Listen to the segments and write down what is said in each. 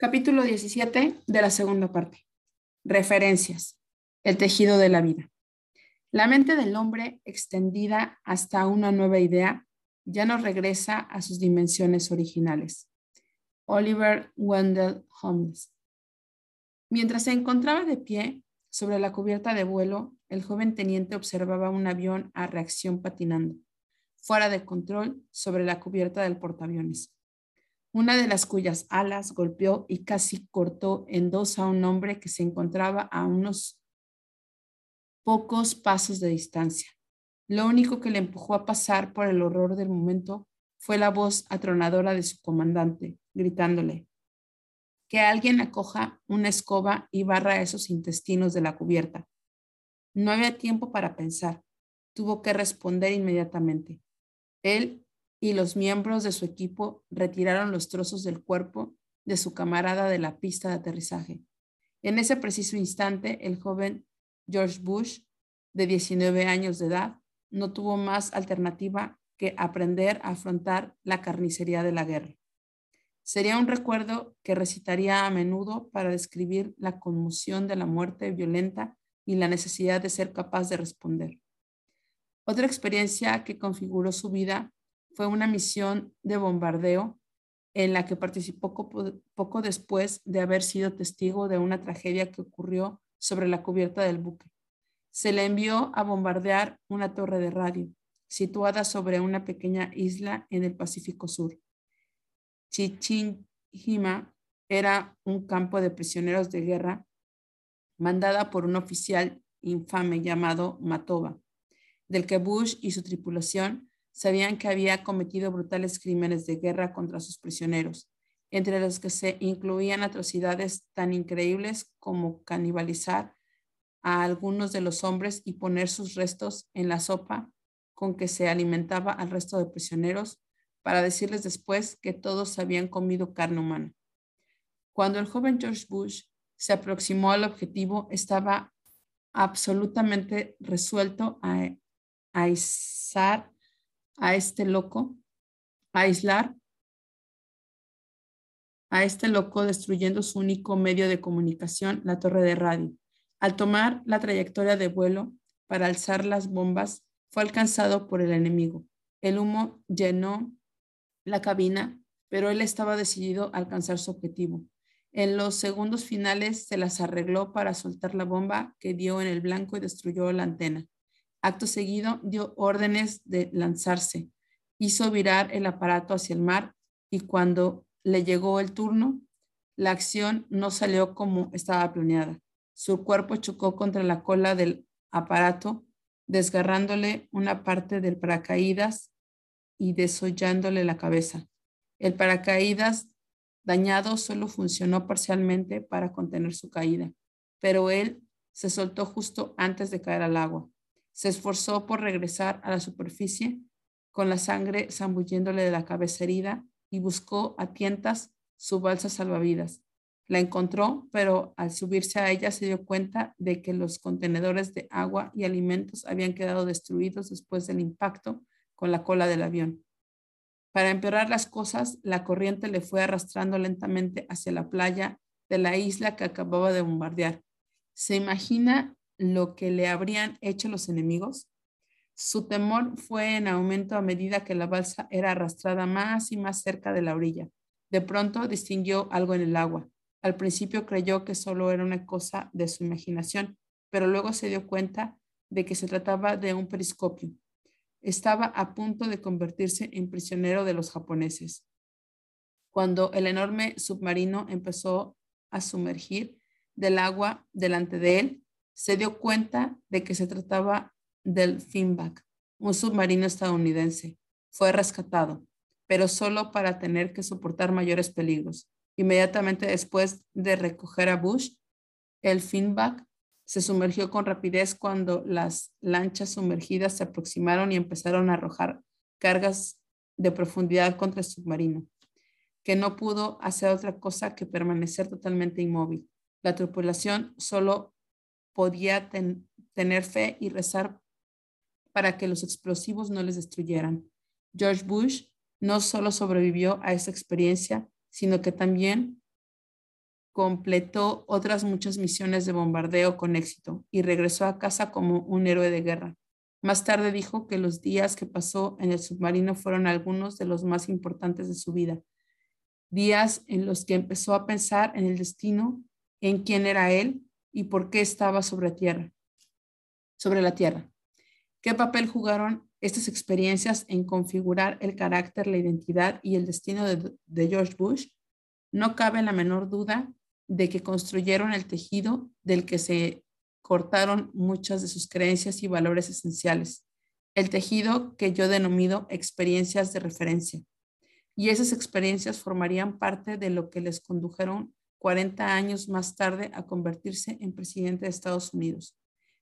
Capítulo 17 de la segunda parte. Referencias. El tejido de la vida. La mente del hombre, extendida hasta una nueva idea, ya no regresa a sus dimensiones originales. Oliver Wendell Holmes. Mientras se encontraba de pie sobre la cubierta de vuelo, el joven teniente observaba un avión a reacción patinando, fuera de control sobre la cubierta del portaaviones una de las cuyas alas golpeó y casi cortó en dos a un hombre que se encontraba a unos pocos pasos de distancia. Lo único que le empujó a pasar por el horror del momento fue la voz atronadora de su comandante, gritándole, que alguien acoja una escoba y barra esos intestinos de la cubierta. No había tiempo para pensar. Tuvo que responder inmediatamente. Él y los miembros de su equipo retiraron los trozos del cuerpo de su camarada de la pista de aterrizaje. En ese preciso instante, el joven George Bush, de 19 años de edad, no tuvo más alternativa que aprender a afrontar la carnicería de la guerra. Sería un recuerdo que recitaría a menudo para describir la conmoción de la muerte violenta y la necesidad de ser capaz de responder. Otra experiencia que configuró su vida fue una misión de bombardeo en la que participó poco, después de haber sido testigo de una tragedia que ocurrió sobre la cubierta del buque. Se le envió a bombardear una torre de radio situada sobre una pequeña isla en el Pacífico Sur. Chichinjima era un campo de prisioneros de guerra mandada por un oficial infame llamado Matoba, del que Bush y su tripulación sabían que había cometido brutales crímenes de guerra contra sus prisioneros, entre los que se incluían atrocidades tan increíbles como canibalizar a algunos de los hombres y poner sus restos en la sopa con que se alimentaba al resto de prisioneros para decirles después que todos habían comido carne humana. Cuando el joven George Bush se aproximó al objetivo, estaba absolutamente resuelto a, a a este loco, aislar a este loco destruyendo su único medio de comunicación, la torre de radio. Al tomar la trayectoria de vuelo para alzar las bombas, fue alcanzado por el enemigo. El humo llenó la cabina, pero él estaba decidido a alcanzar su objetivo. En los segundos finales se las arregló para soltar la bomba que dio en el blanco y destruyó la antena. Acto seguido, dio órdenes de lanzarse, hizo virar el aparato hacia el mar y cuando le llegó el turno, la acción no salió como estaba planeada. Su cuerpo chocó contra la cola del aparato, desgarrándole una parte del paracaídas y desollándole la cabeza. El paracaídas dañado solo funcionó parcialmente para contener su caída, pero él se soltó justo antes de caer al agua. Se esforzó por regresar a la superficie con la sangre zambulléndole de la cabeza herida y buscó a tientas su balsa salvavidas. La encontró, pero al subirse a ella se dio cuenta de que los contenedores de agua y alimentos habían quedado destruidos después del impacto con la cola del avión. Para empeorar las cosas, la corriente le fue arrastrando lentamente hacia la playa de la isla que acababa de bombardear. ¿Se imagina lo que le habrían hecho los enemigos? Su temor fue en aumento a medida que la balsa era arrastrada más y más cerca de la orilla. De pronto distinguió algo en el agua. Al principio creyó que solo era una cosa de su imaginación, pero luego se dio cuenta de que se trataba de un periscopio. Estaba a punto de convertirse en prisionero de los japoneses. Cuando el enorme submarino empezó a sumergir del agua delante de él, se dio cuenta de que se trataba del Finback, un submarino estadounidense. Fue rescatado, pero solo para tener que soportar mayores peligros. Inmediatamente después de recoger a Bush, el Finback se sumergió con rapidez cuando las lanchas sumergidas se aproximaron y empezaron a arrojar cargas de profundidad contra el submarino, que no pudo hacer otra cosa que permanecer totalmente inmóvil. La tripulación solo podía tener fe y rezar para que los explosivos no les destruyeran. George Bush no solo sobrevivió a esa experiencia, sino que también completó otras muchas misiones de bombardeo con éxito y regresó a casa como un héroe de guerra. Más tarde dijo que los días que pasó en el submarino fueron algunos de los más importantes de su vida. Días en los que empezó a pensar en el destino, en quién era él y por qué estaba sobre tierra, sobre la tierra. ¿Qué papel jugaron estas experiencias en configurar el carácter, la identidad y el destino de, George Bush? No cabe la menor duda de que construyeron el tejido del que se cortaron muchas de sus creencias y valores esenciales, el tejido que yo denomino experiencias de referencia. Y esas experiencias formarían parte de lo que les condujeron 40 años más tarde a convertirse en presidente de Estados Unidos.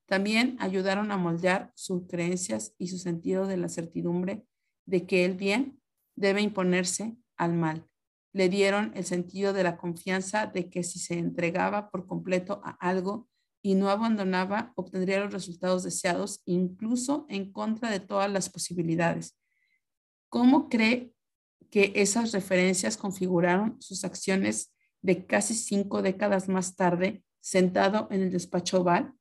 También ayudaron a moldear sus creencias y su sentido de la certidumbre de que el bien debe imponerse al mal. Le dieron el sentido de la confianza de que si se entregaba por completo a algo, y no abandonaba, obtendría los resultados deseados, incluso en contra de todas las posibilidades. ¿Cómo cree que esas referencias configuraron sus acciones de casi cinco décadas más tarde, sentado en el despacho Oval,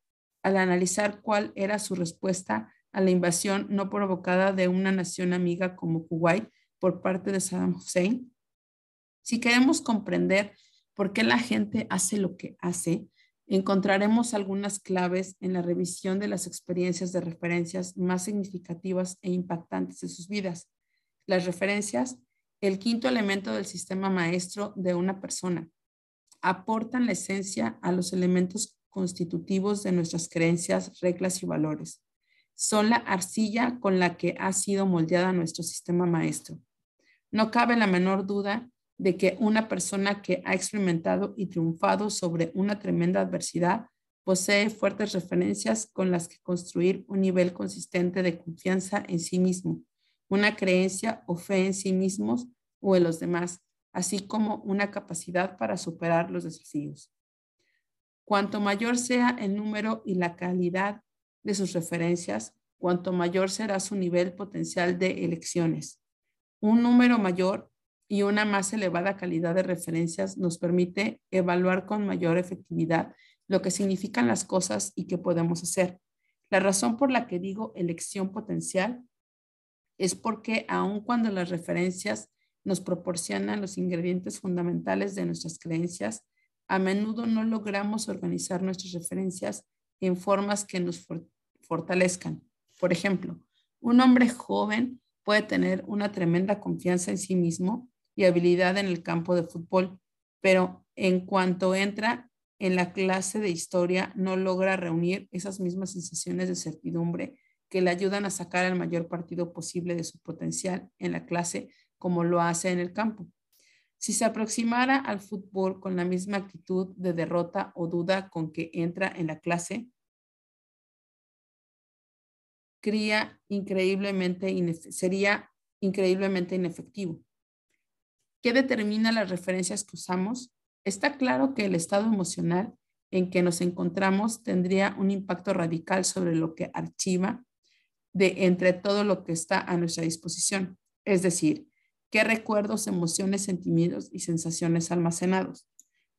al analizar cuál era su respuesta a la invasión no provocada de una nación amiga como Kuwait por parte de Saddam Hussein? Si queremos comprender por qué la gente hace lo que hace, encontraremos algunas claves en la revisión de las experiencias de referencias más significativas e impactantes de sus vidas. Las referencias, el quinto elemento del sistema maestro de una persona, aportan la esencia a los elementos constitutivos de nuestras creencias, reglas y valores. Son la arcilla con la que ha sido moldeada nuestro sistema maestro. No cabe la menor duda de que una persona que ha experimentado y triunfado sobre una tremenda adversidad posee fuertes referencias con las que construir un nivel consistente de confianza en sí mismo, una creencia o fe en sí mismos o en los demás, así como una capacidad para superar los desafíos. Cuanto mayor sea el número y la calidad de sus referencias, cuanto mayor será su nivel potencial de elecciones. Un número mayor y una más elevada calidad de referencias nos permite evaluar con mayor efectividad lo que significan las cosas y qué podemos hacer. La razón por la que digo elección potencial es porque aun cuando las referencias nos proporcionan los ingredientes fundamentales de nuestras creencias, a menudo no logramos organizar nuestras referencias en formas que nos fortalezcan. Por ejemplo, un hombre joven puede tener una tremenda confianza en sí mismo y habilidad en el campo de fútbol, pero en cuanto entra en la clase de historia no logra reunir esas mismas sensaciones de certidumbre que le ayudan a sacar el mayor partido posible de su potencial en la clase como lo hace en el campo. Si se aproximara al fútbol con la misma actitud de derrota o duda con que entra en la clase, increíblemente sería increíblemente inefectivo. ¿Qué determina las referencias que usamos? Está claro que el estado emocional en que nos encontramos tendría un impacto radical sobre lo que archiva de entre todo lo que está a nuestra disposición, es decir, qué recuerdos, emociones, sentimientos y sensaciones almacenados.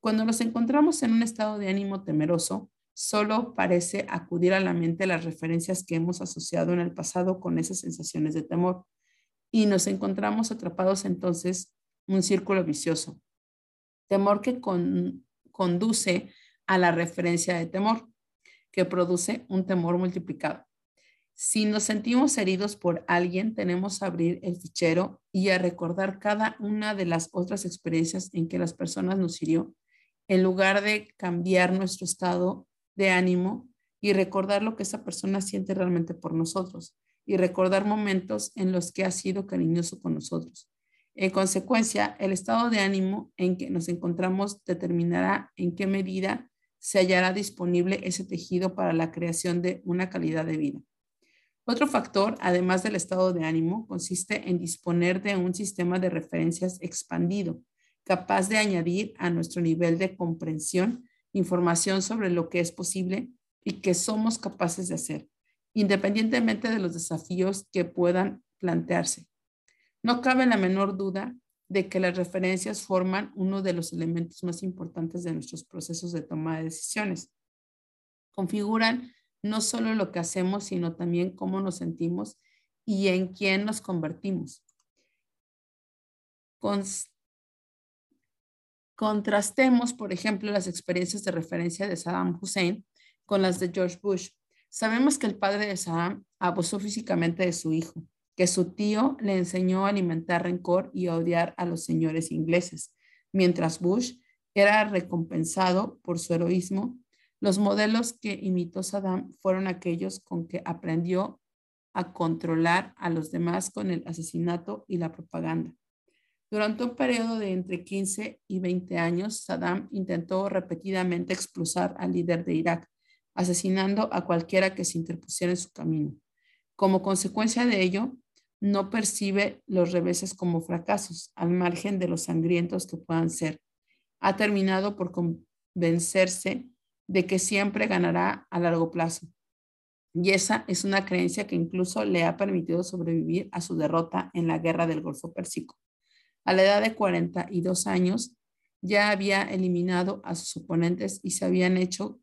Cuando nos encontramos en un estado de ánimo temeroso, solo parece acudir a la mente las referencias que hemos asociado en el pasado con esas sensaciones de temor y nos encontramos atrapados entonces un círculo vicioso. Temor que conduce a la referencia de temor, que produce un temor multiplicado. Si nos sentimos heridos por alguien, tenemos que abrir el fichero y a recordar cada una de las otras experiencias en que las personas nos hirió, en lugar de cambiar nuestro estado de ánimo y recordar lo que esa persona siente realmente por nosotros y recordar momentos en los que ha sido cariñoso con nosotros. En consecuencia, el estado de ánimo en que nos encontramos determinará en qué medida se hallará disponible ese tejido para la creación de una calidad de vida. Otro factor, además del estado de ánimo, consiste en disponer de un sistema de referencias expandido, capaz de añadir a nuestro nivel de comprensión información sobre lo que es posible y que somos capaces de hacer, independientemente de los desafíos que puedan plantearse. No cabe la menor duda de que las referencias forman uno de los elementos más importantes de nuestros procesos de toma de decisiones. Configuran no solo lo que hacemos, sino también cómo nos sentimos y en quién nos convertimos. contrastemos, por ejemplo, las experiencias de referencia de Saddam Hussein con las de George Bush. Sabemos que el padre de Saddam abusó físicamente de su hijo, que su tío le enseñó a alimentar rencor y a odiar a los señores ingleses, mientras Bush era recompensado por su heroísmo. Los modelos que imitó Saddam fueron aquellos con que aprendió a controlar a los demás con el asesinato y la propaganda. Durante un periodo de entre 15 y 20 años, Saddam intentó repetidamente expulsar al líder de Irak, asesinando a cualquiera que se interpusiera en su camino. Como consecuencia de ello, no percibe los reveses como fracasos, al margen de los sangrientos que puedan ser. Ha terminado por convencerse de que siempre ganará a largo plazo. Y esa es una creencia que incluso le ha permitido sobrevivir a su derrota en la guerra del Golfo Pérsico. A la edad de 42 años, ya había eliminado a sus oponentes y se habían hecho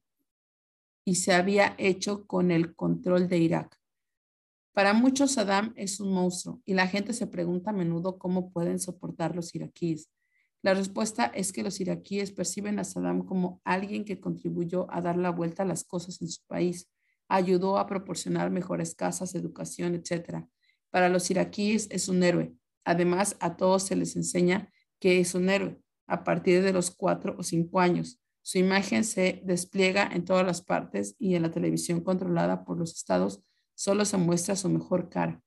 y se había hecho con el control de Irak. Para muchos, Saddam es un monstruo y la gente se pregunta a menudo cómo pueden soportar los iraquíes. La respuesta es que los iraquíes perciben a Saddam como alguien que contribuyó a dar la vuelta a las cosas en su país, ayudó a proporcionar mejores casas, educación, etc. Para los iraquíes es un héroe. Además, a todos se les enseña que es un héroe a partir de los cuatro o cinco años. Su imagen se despliega en todas las partes y en la televisión controlada por los estados solo se muestra su mejor cara.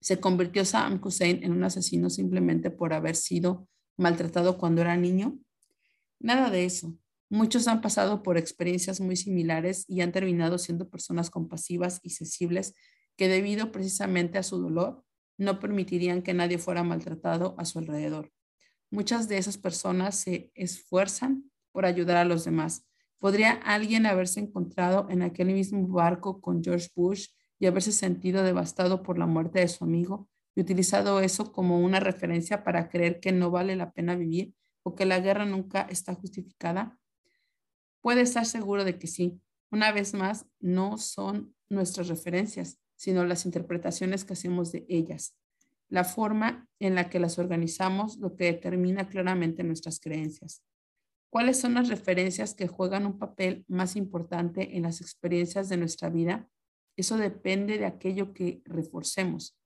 ¿Se convirtió Saddam Hussein en un asesino simplemente por haber sido maltratado cuando era niño? Nada de eso. Muchos han pasado por experiencias muy similares y han terminado siendo personas compasivas y sensibles que debido precisamente a su dolor no permitirían que nadie fuera maltratado a su alrededor. Muchas de esas personas se esfuerzan por ayudar a los demás, ¿Podría alguien haberse encontrado en aquel mismo barco con George Bush y haberse sentido devastado por la muerte de su amigo y utilizado eso como una referencia para creer que no vale la pena vivir o que la guerra nunca está justificada? Puede estar seguro de que sí. Una vez más, no son nuestras referencias, sino las interpretaciones que hacemos de ellas. La forma en la que las organizamos lo que determina claramente nuestras creencias. ¿Cuáles son las referencias que juegan un papel más importante en las experiencias de nuestra vida? Eso depende de aquello que reforcemos.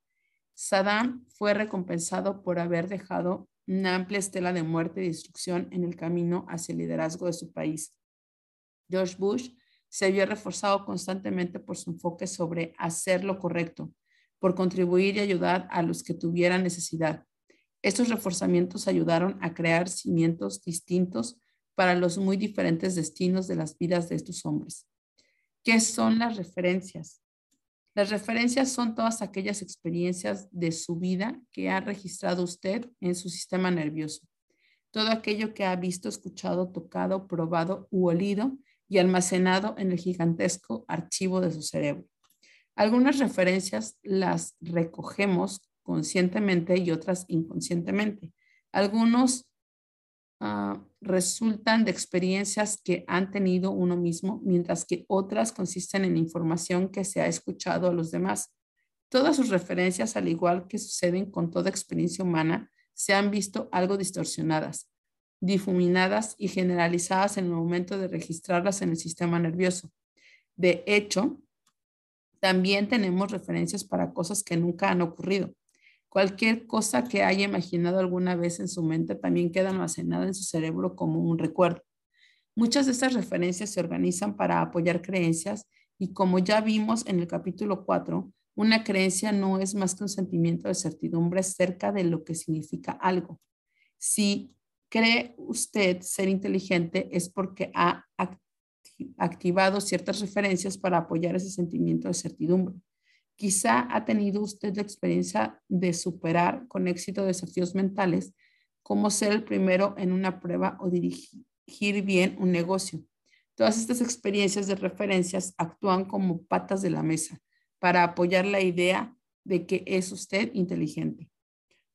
Saddam fue recompensado por haber dejado una amplia estela de muerte y destrucción en el camino hacia el liderazgo de su país. George Bush se vio reforzado constantemente por su enfoque sobre hacer lo correcto, por contribuir y ayudar a los que tuvieran necesidad. Estos reforzamientos ayudaron a crear cimientos distintos para los muy diferentes destinos de las vidas de estos hombres. ¿Qué son las referencias? Las referencias son todas aquellas experiencias de su vida que ha registrado usted en su sistema nervioso. Todo aquello que ha visto, escuchado, tocado, probado u olido y almacenado en el gigantesco archivo de su cerebro. Algunas referencias las recogemos conscientemente y otras inconscientemente. Algunos Ah, resultan de experiencias que han tenido uno mismo, mientras que otras consisten en información que se ha escuchado a los demás. Todas sus referencias, al igual que suceden con toda experiencia humana, se han visto algo distorsionadas, difuminadas y generalizadas en el momento de registrarlas en el sistema nervioso. De hecho, también tenemos referencias para cosas que nunca han ocurrido. Cualquier cosa que haya imaginado alguna vez en su mente también queda almacenada en su cerebro como un recuerdo. Muchas de estas referencias se organizan para apoyar creencias y como ya vimos en el capítulo 4, una creencia no es más que un sentimiento de certidumbre cerca de lo que significa algo. Si cree usted ser inteligente es porque ha activado ciertas referencias para apoyar ese sentimiento de certidumbre. Quizá ha tenido usted la experiencia de superar con éxito desafíos mentales, como ser el primero en una prueba o dirigir bien un negocio. Todas estas experiencias de referencias actúan como patas de la mesa para apoyar la idea de que es usted inteligente.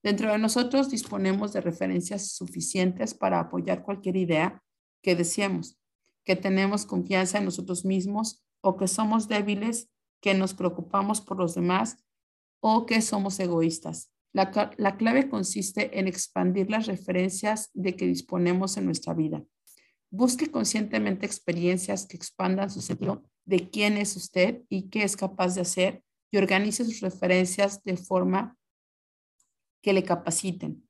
Dentro de nosotros disponemos de referencias suficientes para apoyar cualquier idea que deseemos, que tenemos confianza en nosotros mismos o que somos débiles, que nos preocupamos por los demás o que somos egoístas. La, clave consiste en expandir las referencias de que disponemos en nuestra vida. Busque conscientemente experiencias que expandan su sentido de quién es usted y qué es capaz de hacer y organice sus referencias de forma que le capaciten.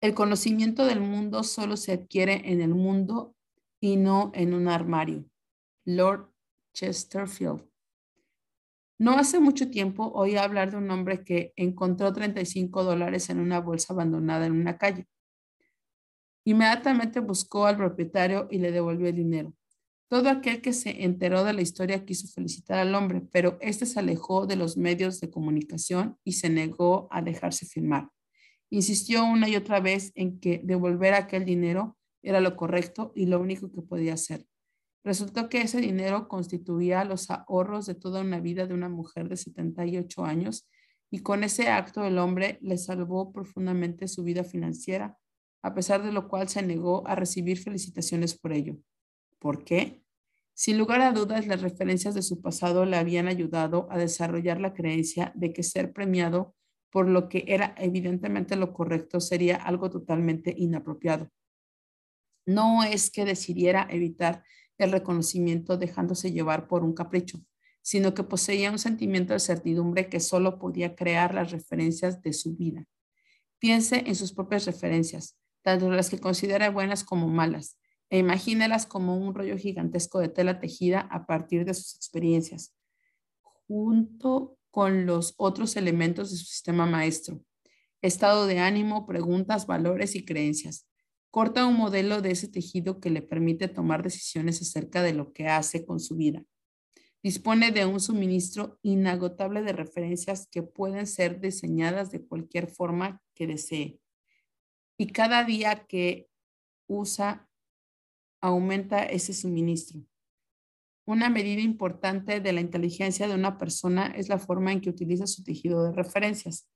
El conocimiento del mundo solo se adquiere en el mundo y no en un armario. Lord Chesterfield. No hace mucho tiempo oí hablar de un hombre que encontró 35 dólares en una bolsa abandonada en una calle. Inmediatamente buscó al propietario y le devolvió el dinero. Todo aquel que se enteró de la historia quiso felicitar al hombre, pero éste se alejó de los medios de comunicación y se negó a dejarse firmar. Insistió una y otra vez en que devolver aquel dinero era lo correcto y lo único que podía hacer. Resultó que ese dinero constituía los ahorros de toda una vida de una mujer de 78 años y con ese acto el hombre le salvó profundamente su vida financiera, a pesar de lo cual se negó a recibir felicitaciones por ello. ¿Por qué? Sin lugar a dudas, las referencias de su pasado le habían ayudado a desarrollar la creencia de que ser premiado por lo que era evidentemente lo correcto sería algo totalmente inapropiado. No es que decidiera evitar el reconocimiento dejándose llevar por un capricho, sino que poseía un sentimiento de certidumbre que solo podía crear las referencias de su vida. Piense en sus propias referencias, tanto las que considera buenas como malas, e imagínelas como un rollo gigantesco de tela tejida a partir de sus experiencias, junto con los otros elementos de su sistema maestro, estado de ánimo, preguntas, valores y creencias. Corta un modelo de ese tejido que le permite tomar decisiones acerca de lo que hace con su vida. Dispone de un suministro inagotable de referencias que pueden ser diseñadas de cualquier forma que desee. Y cada día que usa, aumenta ese suministro. Una medida importante de la inteligencia de una persona es la forma en que utiliza su tejido de referencias.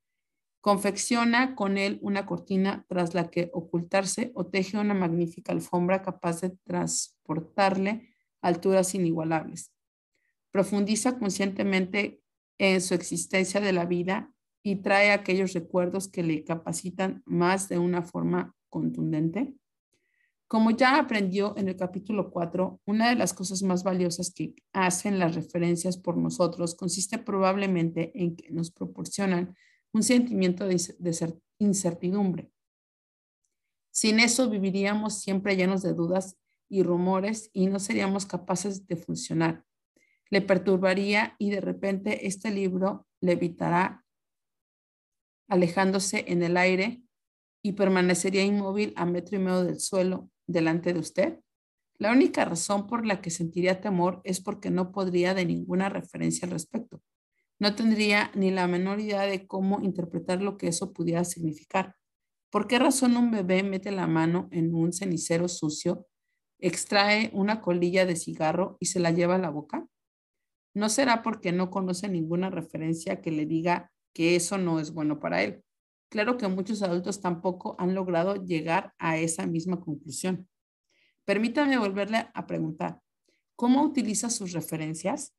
Confecciona con él una cortina tras la que ocultarse o teje una magnífica alfombra capaz de transportarle alturas inigualables. Profundiza conscientemente en su existencia de la vida y trae aquellos recuerdos que le capacitan más de una forma contundente. Como ya aprendió en el capítulo 4, una de las cosas más valiosas que hacen las referencias por nosotros consiste probablemente en que nos proporcionan un sentimiento de, incertidumbre. Sin eso viviríamos siempre llenos de dudas y rumores y no seríamos capaces de funcionar. Le perturbaría y de repente este libro le evitará alejándose en el aire y permanecería inmóvil a metro y medio del suelo delante de usted. La única razón por la que sentiría temor es porque no podría de ninguna referencia al respecto. No tendría ni la menor idea de cómo interpretar lo que eso pudiera significar. ¿Por qué razón un bebé mete la mano en un cenicero sucio, extrae una colilla de cigarro y se la lleva a la boca? ¿No será porque no conoce ninguna referencia que le diga que eso no es bueno para él? Claro que muchos adultos tampoco han logrado llegar a esa misma conclusión. Permítame volverle a preguntar, ¿cómo utiliza sus referencias?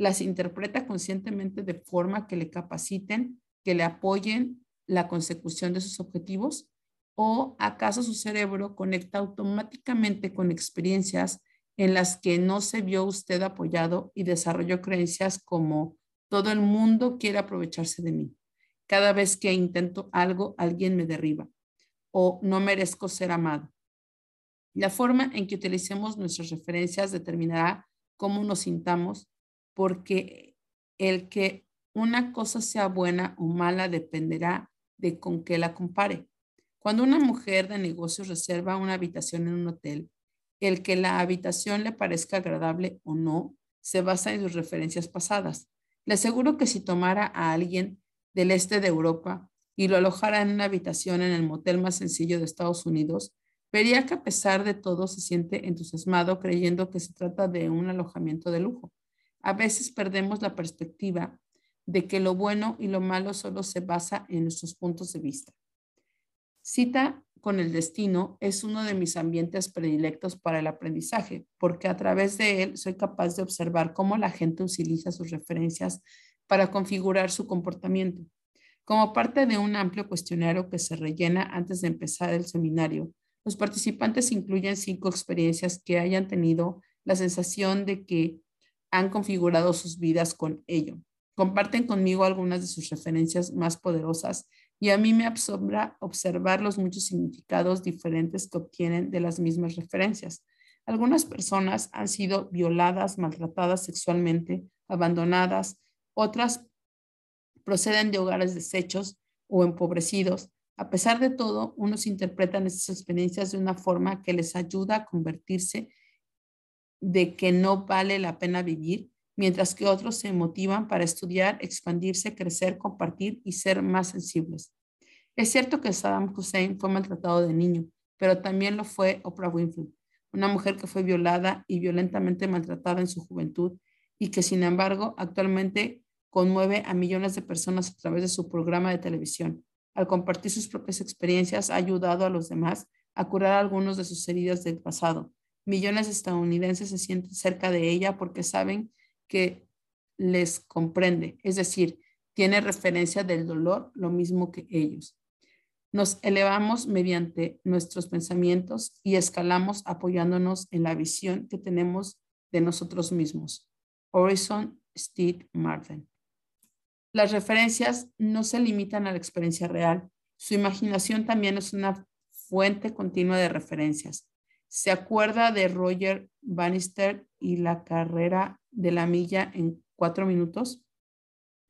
Las interpreta conscientemente de forma que le capaciten, que le apoyen la consecución de sus objetivos? ¿O acaso su cerebro conecta automáticamente con experiencias en las que no se vio usted apoyado y desarrolló creencias como todo el mundo quiere aprovecharse de mí? Cada vez que intento algo, alguien me derriba o no merezco ser amado. La forma en que utilicemos nuestras referencias determinará cómo nos sintamos porque el que una cosa sea buena o mala dependerá de con qué la compare. Cuando una mujer de negocios reserva una habitación en un hotel, el que la habitación le parezca agradable o no se basa en sus referencias pasadas. Le aseguro que si tomara a alguien del este de Europa y lo alojara en una habitación en el motel más sencillo de Estados Unidos, vería que a pesar de todo se siente entusiasmado creyendo que se trata de un alojamiento de lujo. A veces perdemos la perspectiva de que lo bueno y lo malo solo se basa en nuestros puntos de vista. Cita con el destino es uno de mis ambientes predilectos para el aprendizaje, porque a través de él soy capaz de observar cómo la gente utiliza sus referencias para configurar su comportamiento. Como parte de un amplio cuestionario que se rellena antes de empezar el seminario, los participantes incluyen cinco experiencias que hayan tenido la sensación de que han configurado sus vidas con ello. Comparten conmigo algunas de sus referencias más poderosas y a mí me asombra observar los muchos significados diferentes que obtienen de las mismas referencias. Algunas personas han sido violadas, maltratadas sexualmente, abandonadas, otras proceden de hogares deshechos o empobrecidos. A pesar de todo, unos interpretan estas experiencias de una forma que les ayuda a convertirse de que no vale la pena vivir, mientras que otros se motivan para estudiar, expandirse, crecer, compartir y ser más sensibles. Es cierto que Saddam Hussein fue maltratado de niño, pero también lo fue Oprah Winfrey, una mujer que fue violada y violentamente maltratada en su juventud y que sin embargo actualmente conmueve a millones de personas a través de su programa de televisión. Al compartir sus propias experiencias, ha ayudado a los demás a curar algunas de sus heridas del pasado. Millones de estadounidenses se sienten cerca de ella porque saben que les comprende, es decir, tiene referencia del dolor lo mismo que ellos. Nos elevamos mediante nuestros pensamientos y escalamos apoyándonos en la visión que tenemos de nosotros mismos. Horizon Steve Martin. Las referencias no se limitan a la experiencia real. Su imaginación también es una fuente continua de referencias. Se acuerda de Roger Bannister y la carrera de la milla en cuatro minutos.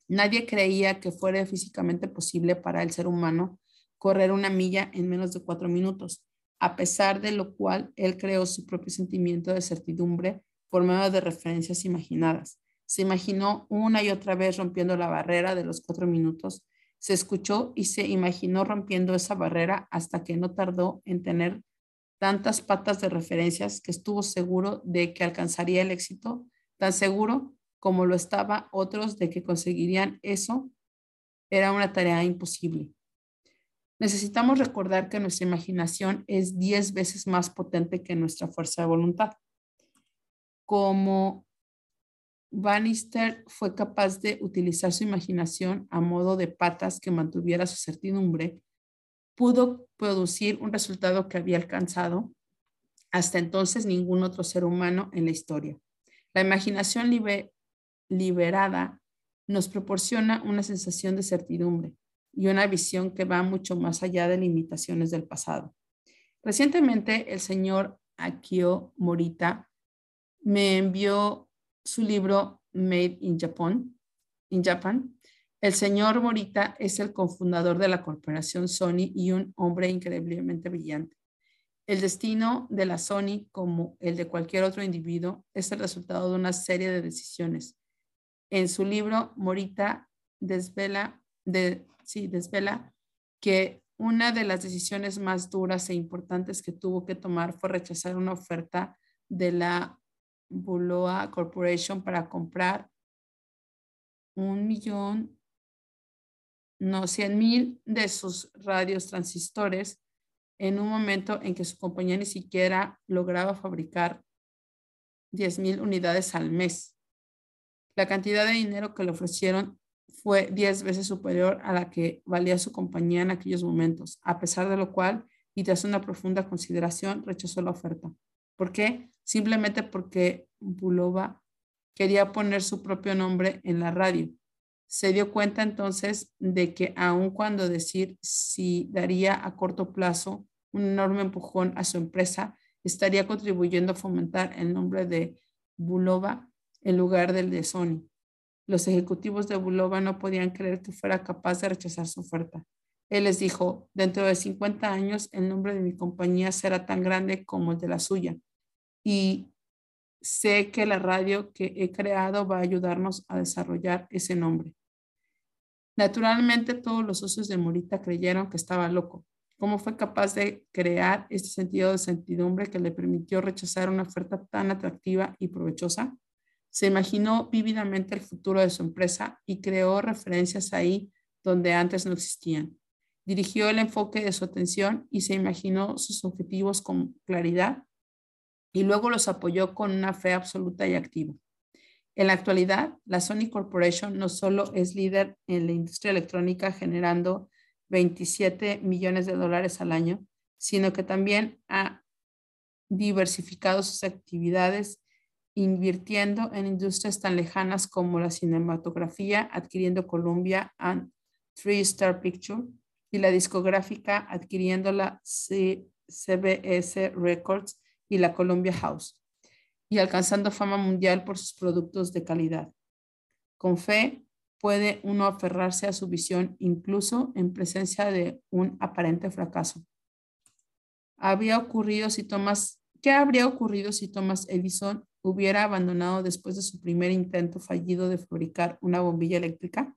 Nadie creía que fuera físicamente posible para el ser humano correr una milla en menos de cuatro minutos, a pesar de lo cual él creó su propio sentimiento de certidumbre por medio de referencias imaginadas. Se imaginó una y otra vez rompiendo la barrera de los cuatro minutos. Se escuchó y se imaginó rompiendo esa barrera hasta que no tardó en tener tantas patas de referencias que estuvo seguro de que alcanzaría el éxito, tan seguro como lo estaba otros de que conseguirían eso. Era una tarea imposible. Necesitamos recordar que nuestra imaginación es diez veces más potente que nuestra fuerza de voluntad. Como Bannister fue capaz de utilizar su imaginación a modo de patas que mantuviera su certidumbre, pudo producir un resultado que había alcanzado hasta entonces ningún otro ser humano en la historia. La imaginación liberada nos proporciona una sensación de certidumbre y una visión que va mucho más allá de limitaciones del pasado. Recientemente, el señor Akio Morita me envió su libro Made in Japan. In Japan. El señor Morita es el cofundador de la corporación Sony y un hombre increíblemente brillante. El destino de la Sony, como el de cualquier otro individuo, es el resultado de una serie de decisiones. En su libro, Morita desvela, de, sí, desvela que una de las decisiones más duras e importantes que tuvo que tomar fue rechazar una oferta de la Buloa Corporation para comprar un millón, no, cien mil de sus radios transistores en un momento en que su compañía ni siquiera lograba fabricar 10 mil unidades al mes. La cantidad de dinero que le ofrecieron fue 10 veces superior a la que valía su compañía en aquellos momentos, a pesar de lo cual, y tras una profunda consideración, rechazó la oferta. ¿Por qué? Simplemente porque Bulova quería poner su propio nombre en la radio. Se dio cuenta entonces de que aun cuando decir si daría a corto plazo un enorme empujón a su empresa, estaría contribuyendo a fomentar el nombre de Bulova en lugar del de Sony. Los ejecutivos de Bulova no podían creer que fuera capaz de rechazar su oferta. Él les dijo, dentro de 50 años el nombre de mi compañía será tan grande como el de la suya y sé que la radio que he creado va a ayudarnos a desarrollar ese nombre. Naturalmente, todos los socios de Morita creyeron que estaba loco. ¿Cómo fue capaz de crear este sentido de certidumbre que le permitió rechazar una oferta tan atractiva y provechosa? Se imaginó vívidamente el futuro de su empresa y creó referencias ahí donde antes no existían. Dirigió el enfoque de su atención y se imaginó sus objetivos con claridad y luego los apoyó con una fe absoluta y activa. En la actualidad, la Sony Corporation no solo es líder en la industria electrónica generando 27 millones de dólares al año, sino que también ha diversificado sus actividades invirtiendo en industrias tan lejanas como la cinematografía, adquiriendo Columbia and Three Star Picture y la discográfica adquiriendo la CBS Records y la Columbia House y alcanzando fama mundial por sus productos de calidad. Con fe puede uno aferrarse a su visión incluso en presencia de un aparente fracaso. Había ocurrido si Thomas, ¿Qué habría ocurrido si Thomas Edison hubiera abandonado después de su primer intento fallido de fabricar una bombilla eléctrica?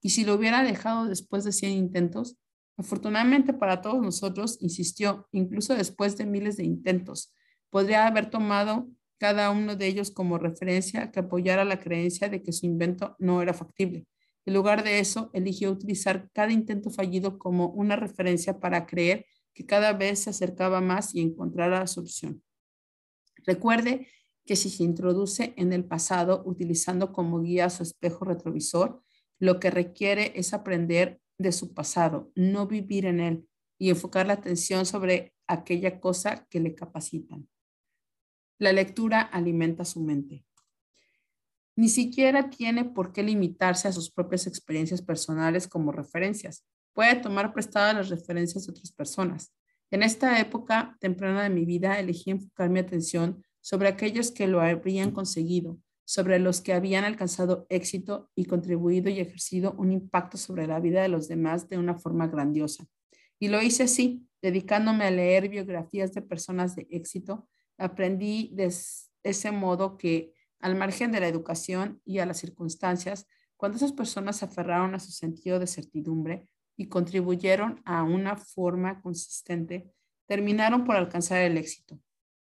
Y si lo hubiera dejado después de 100 intentos, afortunadamente para todos nosotros, insistió, incluso después de miles de intentos, podría haber tomado cada uno de ellos como referencia que apoyara la creencia de que su invento no era factible. En lugar de eso, eligió utilizar cada intento fallido como una referencia para creer que cada vez se acercaba más y encontrara la solución. Recuerde que si se introduce en el pasado utilizando como guía su espejo retrovisor, lo que requiere es aprender de su pasado, no vivir en él y enfocar la atención sobre aquella cosa que le capacitan. La lectura alimenta su mente. Ni siquiera tiene por qué limitarse a sus propias experiencias personales como referencias. Puede tomar prestadas las referencias de otras personas. En esta época temprana de mi vida elegí enfocar mi atención sobre aquellos que lo habrían conseguido, sobre los que habían alcanzado éxito y contribuido y ejercido un impacto sobre la vida de los demás de una forma grandiosa. Y lo hice así, dedicándome a leer biografías de personas de éxito Aprendí de ese modo que al margen de la educación y a las circunstancias, cuando esas personas se aferraron a su sentido de certidumbre y contribuyeron a una forma consistente, terminaron por alcanzar el éxito.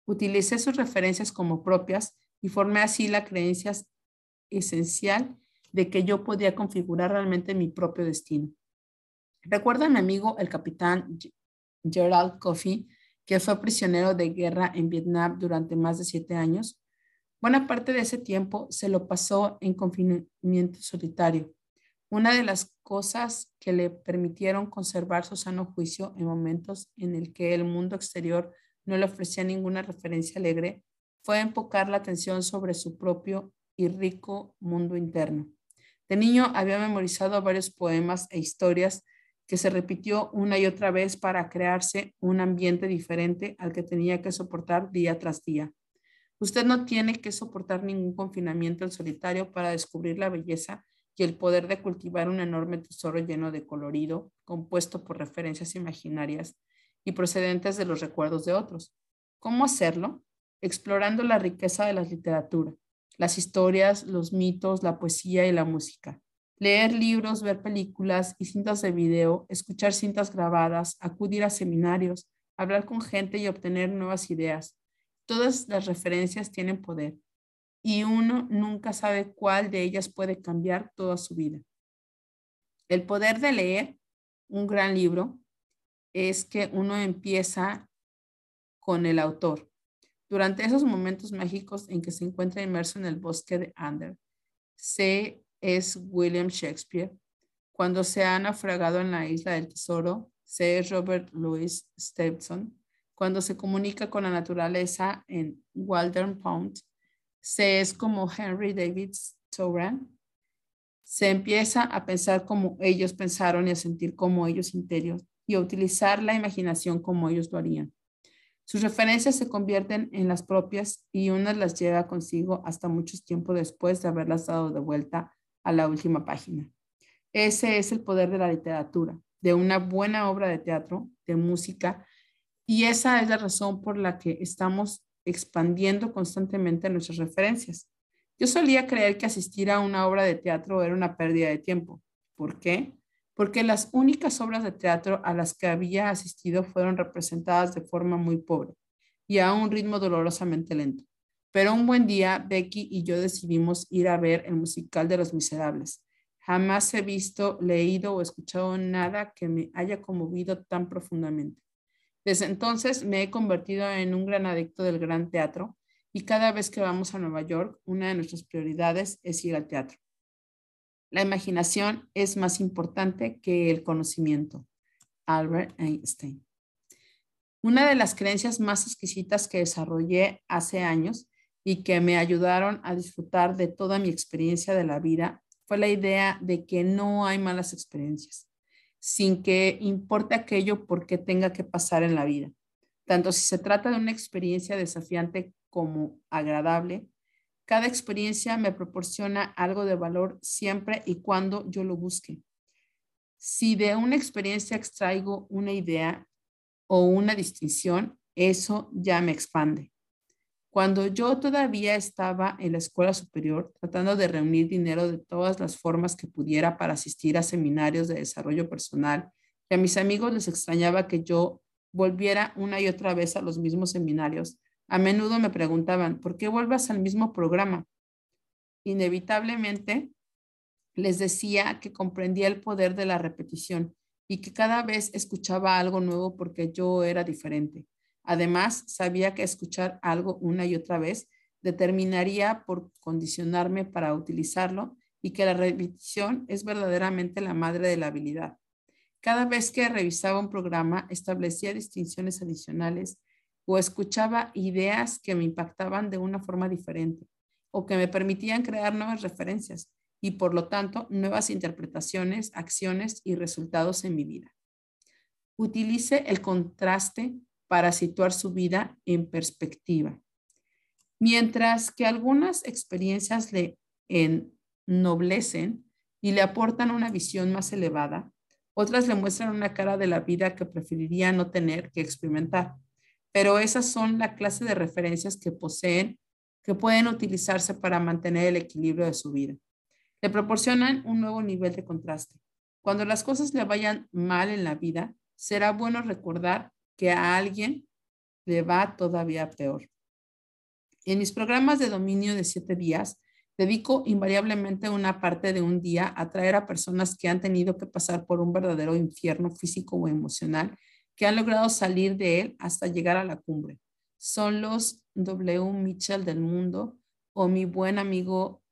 Utilicé sus referencias como propias y formé así la creencia esencial de que yo podía configurar realmente mi propio destino. Recuerda a mi amigo el capitán Gerald Coffey que fue prisionero de guerra en Vietnam durante más de siete años, buena parte de ese tiempo se lo pasó en confinamiento solitario. Una de las cosas que le permitieron conservar su sano juicio en momentos en el que el mundo exterior no le ofrecía ninguna referencia alegre fue enfocar la atención sobre su propio y rico mundo interno. De niño había memorizado varios poemas e historias que se repitió una y otra vez para crearse un ambiente diferente al que tenía que soportar día tras día. Usted no tiene que soportar ningún confinamiento en solitario para descubrir la belleza y el poder de cultivar un enorme tesoro lleno de colorido, compuesto por referencias imaginarias y procedentes de los recuerdos de otros. ¿Cómo hacerlo? Explorando la riqueza de la literatura, las historias, los mitos, la poesía y la música leer libros, ver películas y cintas de video, escuchar cintas grabadas, acudir a seminarios, hablar con gente y obtener nuevas ideas. Todas las referencias tienen poder y uno nunca sabe cuál de ellas puede cambiar toda su vida. El poder de leer un gran libro es que uno empieza con el autor. Durante esos momentos mágicos en que se encuentra inmerso en el bosque de Ander, se es William Shakespeare. Cuando se ha naufragado en la isla del tesoro, se es Robert Louis Stevenson. Cuando se comunica con la naturaleza en Walden Pond, se es como Henry David Thoreau. Se empieza a pensar como ellos pensaron y a sentir como ellos interior y a utilizar la imaginación como ellos lo harían. Sus referencias se convierten en las propias y unas las lleva consigo hasta mucho tiempo después de haberlas dado de vuelta a la última página. Ese es el poder de la literatura, de una buena obra de teatro, de música, y esa es la razón por la que estamos expandiendo constantemente nuestras referencias. Yo solía creer que asistir a una obra de teatro era una pérdida de tiempo. ¿Por qué? Porque las únicas obras de teatro a las que había asistido fueron representadas de forma muy pobre y a un ritmo dolorosamente lento. Pero un buen día, Becky y yo decidimos ir a ver el musical de Los Miserables. Jamás he visto, leído o escuchado nada que me haya conmovido tan profundamente. Desde entonces me he convertido en un gran adicto del gran teatro y cada vez que vamos a Nueva York, una de nuestras prioridades es ir al teatro. La imaginación es más importante que el conocimiento. Albert Einstein. Una de las creencias más exquisitas que desarrollé hace años y que me ayudaron a disfrutar de toda mi experiencia de la vida fue la idea de que no hay malas experiencias, sin que importe aquello por qué tenga que pasar en la vida. Tanto si se trata de una experiencia desafiante como agradable, cada experiencia me proporciona algo de valor siempre y cuando yo lo busque. Si de una experiencia extraigo una idea o una distinción, eso ya me expande. Cuando yo todavía estaba en la escuela superior tratando de reunir dinero de todas las formas que pudiera para asistir a seminarios de desarrollo personal, y a mis amigos les extrañaba que yo volviera una y otra vez a los mismos seminarios, a menudo me preguntaban, ¿por qué vuelvas al mismo programa? Inevitablemente les decía que comprendía el poder de la repetición y que cada vez escuchaba algo nuevo porque yo era diferente. Además, sabía que escuchar algo una y otra vez determinaría por condicionarme para utilizarlo y que la repetición es verdaderamente la madre de la habilidad. Cada vez que revisaba un programa, establecía distinciones adicionales o escuchaba ideas que me impactaban de una forma diferente o que me permitían crear nuevas referencias y por lo tanto nuevas interpretaciones, acciones y resultados en mi vida. Utilice el contraste para situar su vida en perspectiva. Mientras que algunas experiencias le ennoblecen y le aportan una visión más elevada, otras le muestran una cara de la vida que preferiría no tener que experimentar. Pero esas son la clase de referencias que poseen, que pueden utilizarse para mantener el equilibrio de su vida. Le proporcionan un nuevo nivel de contraste. Cuando las cosas le vayan mal en la vida, será bueno recordar que a alguien le va todavía peor. En mis programas de dominio de siete días, dedico invariablemente una parte de un día a traer a personas que han tenido que pasar por un verdadero infierno físico o emocional, que han logrado salir de él hasta llegar a la cumbre. Son los W. Mitchell del mundo o mi buen amigo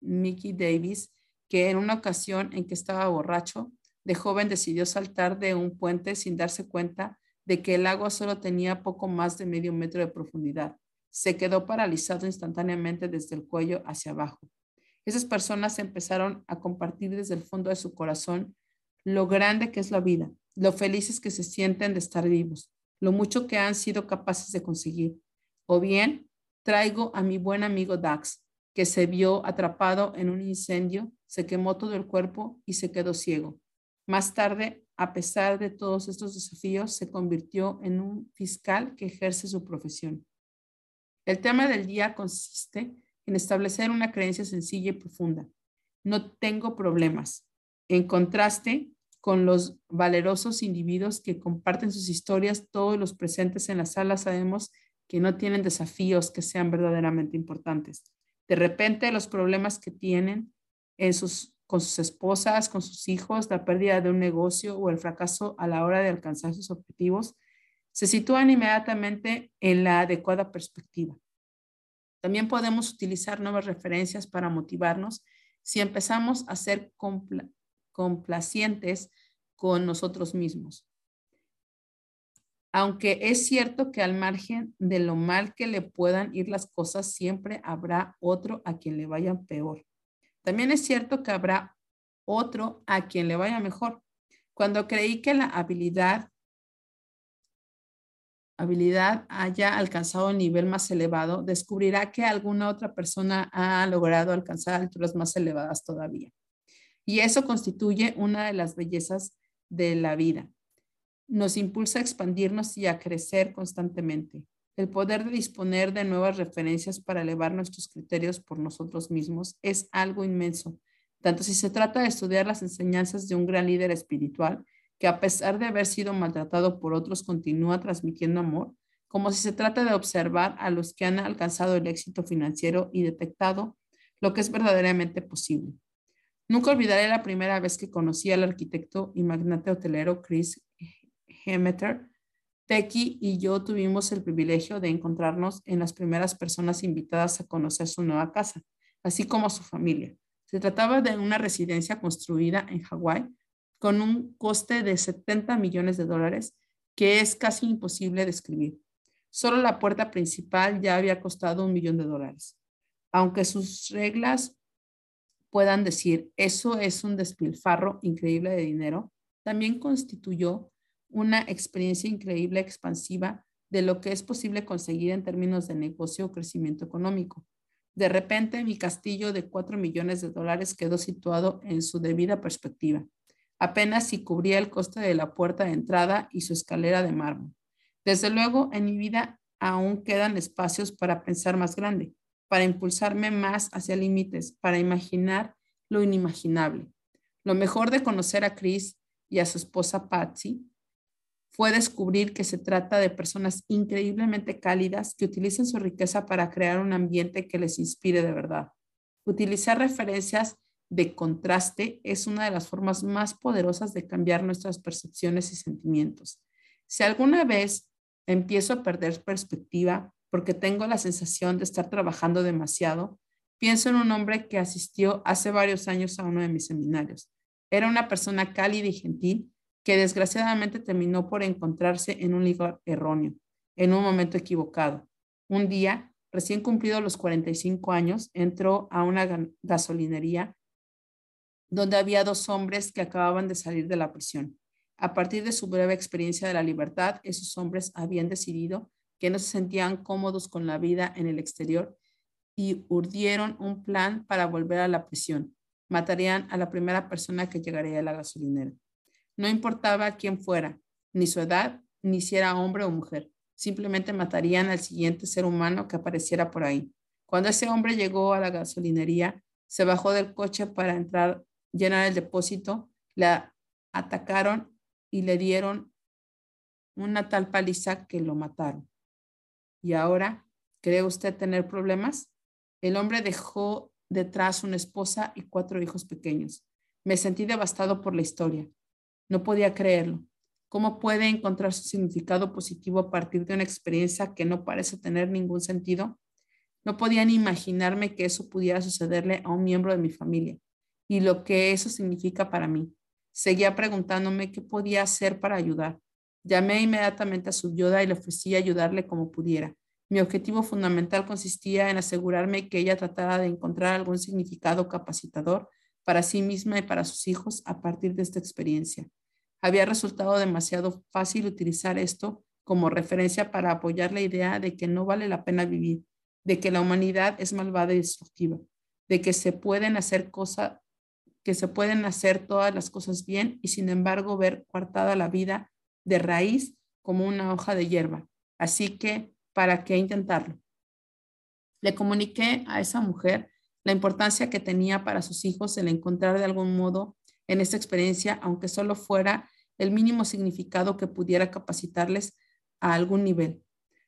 Mickey Davis, que en una ocasión en que estaba borracho, de joven decidió saltar de un puente sin darse cuenta de que el agua solo tenía poco más de medio metro de profundidad. Se quedó paralizado instantáneamente desde el cuello hacia abajo. Esas personas empezaron a compartir desde el fondo de su corazón lo grande que es la vida, lo felices que se sienten de estar vivos, lo mucho que han sido capaces de conseguir. O bien, traigo a mi buen amigo Dax, que se vio atrapado en un incendio, se quemó todo el cuerpo y se quedó ciego. Más tarde a pesar de todos estos desafíos, se convirtió en un fiscal que ejerce su profesión. El tema del día consiste en establecer una creencia sencilla y profunda. No tengo problemas. En contraste con los valerosos individuos que comparten sus historias, todos los presentes en la sala sabemos que no tienen desafíos que sean verdaderamente importantes. De repente, los problemas que tienen en sus con sus esposas, con sus hijos, la pérdida de un negocio o el fracaso a la hora de alcanzar sus objetivos, se sitúan inmediatamente en la adecuada perspectiva. También podemos utilizar nuevas referencias para motivarnos si empezamos a ser complacientes con nosotros mismos. Aunque es cierto que al margen de lo mal que le puedan ir las cosas, siempre habrá otro a quien le vayan peor. También es cierto que habrá otro a quien le vaya mejor. Cuando creí que la habilidad, habilidad haya alcanzado un nivel más elevado, descubrirá que alguna otra persona ha logrado alcanzar alturas más elevadas todavía. Y eso constituye una de las bellezas de la vida. Nos impulsa a expandirnos y a crecer constantemente. El poder de disponer de nuevas referencias para elevar nuestros criterios por nosotros mismos es algo inmenso, tanto si se trata de estudiar las enseñanzas de un gran líder espiritual que a pesar de haber sido maltratado por otros continúa transmitiendo amor, como si se trata de observar a los que han alcanzado el éxito financiero y detectado lo que es verdaderamente posible. Nunca olvidaré la primera vez que conocí al arquitecto y magnate hotelero Chris Hemeter. Becky y yo tuvimos el privilegio de encontrarnos en las primeras personas invitadas a conocer su nueva casa, así como su familia. Se trataba de una residencia construida en Hawái con un coste de 70 millones de dólares que es casi imposible describir. Solo la puerta principal ya había costado un millón de dólares. Aunque sus reglas puedan decir, eso es un despilfarro increíble de dinero, también constituyó una experiencia increíble expansiva de lo que es posible conseguir en términos de negocio o crecimiento económico. De repente, mi castillo de 4 millones de dólares quedó situado en su debida perspectiva, apenas si cubría el coste de la puerta de entrada y su escalera de mármol. Desde luego, en mi vida aún quedan espacios para pensar más grande, para impulsarme más hacia límites, para imaginar lo inimaginable. Lo mejor de conocer a Chris y a su esposa Patsy fue descubrir que se trata de personas increíblemente cálidas que utilizan su riqueza para crear un ambiente que les inspire de verdad. Utilizar referencias de contraste es una de las formas más poderosas de cambiar nuestras percepciones y sentimientos. Si alguna vez empiezo a perder perspectiva porque tengo la sensación de estar trabajando demasiado, pienso en un hombre que asistió hace varios años a uno de mis seminarios. Era una persona cálida y gentil que desgraciadamente terminó por encontrarse en un lugar erróneo, en un momento equivocado. Un día, recién cumplido los 45 años, entró a una gasolinería donde había dos hombres que acababan de salir de la prisión. A partir de su breve experiencia de la libertad, esos hombres habían decidido que no se sentían cómodos con la vida en el exterior y urdieron un plan para volver a la prisión. Matarían a la primera persona que llegaría a la gasolinera. No importaba quién fuera, ni su edad, ni si era hombre o mujer. Simplemente matarían al siguiente ser humano que apareciera por ahí. Cuando ese hombre llegó a la gasolinería, se bajó del coche para entrar, llenar el depósito, la atacaron y le dieron una tal paliza que lo mataron. ¿Y ahora cree usted tener problemas? El hombre dejó detrás una esposa y cuatro hijos pequeños. Me sentí devastado por la historia. No podía creerlo. ¿Cómo puede encontrar su significado positivo a partir de una experiencia que no parece tener ningún sentido? No podía ni imaginarme que eso pudiera sucederle a un miembro de mi familia y lo que eso significa para mí. Seguía preguntándome qué podía hacer para ayudar. Llamé inmediatamente a su yoda y le ofrecí ayudarle como pudiera. Mi objetivo fundamental consistía en asegurarme que ella tratara de encontrar algún significado capacitador para sí misma y para sus hijos a partir de esta experiencia. Había resultado demasiado fácil utilizar esto como referencia para apoyar la idea de que no vale la pena vivir, de que la humanidad es malvada y destructiva, de que se pueden hacer cosas que se pueden hacer todas las cosas bien y sin embargo ver coartada la vida de raíz como una hoja de hierba. Así que, ¿para qué intentarlo? Le comuniqué a esa mujer la importancia que tenía para sus hijos el encontrar de algún modo en esta experiencia, aunque solo fuera el mínimo significado que pudiera capacitarles a algún nivel.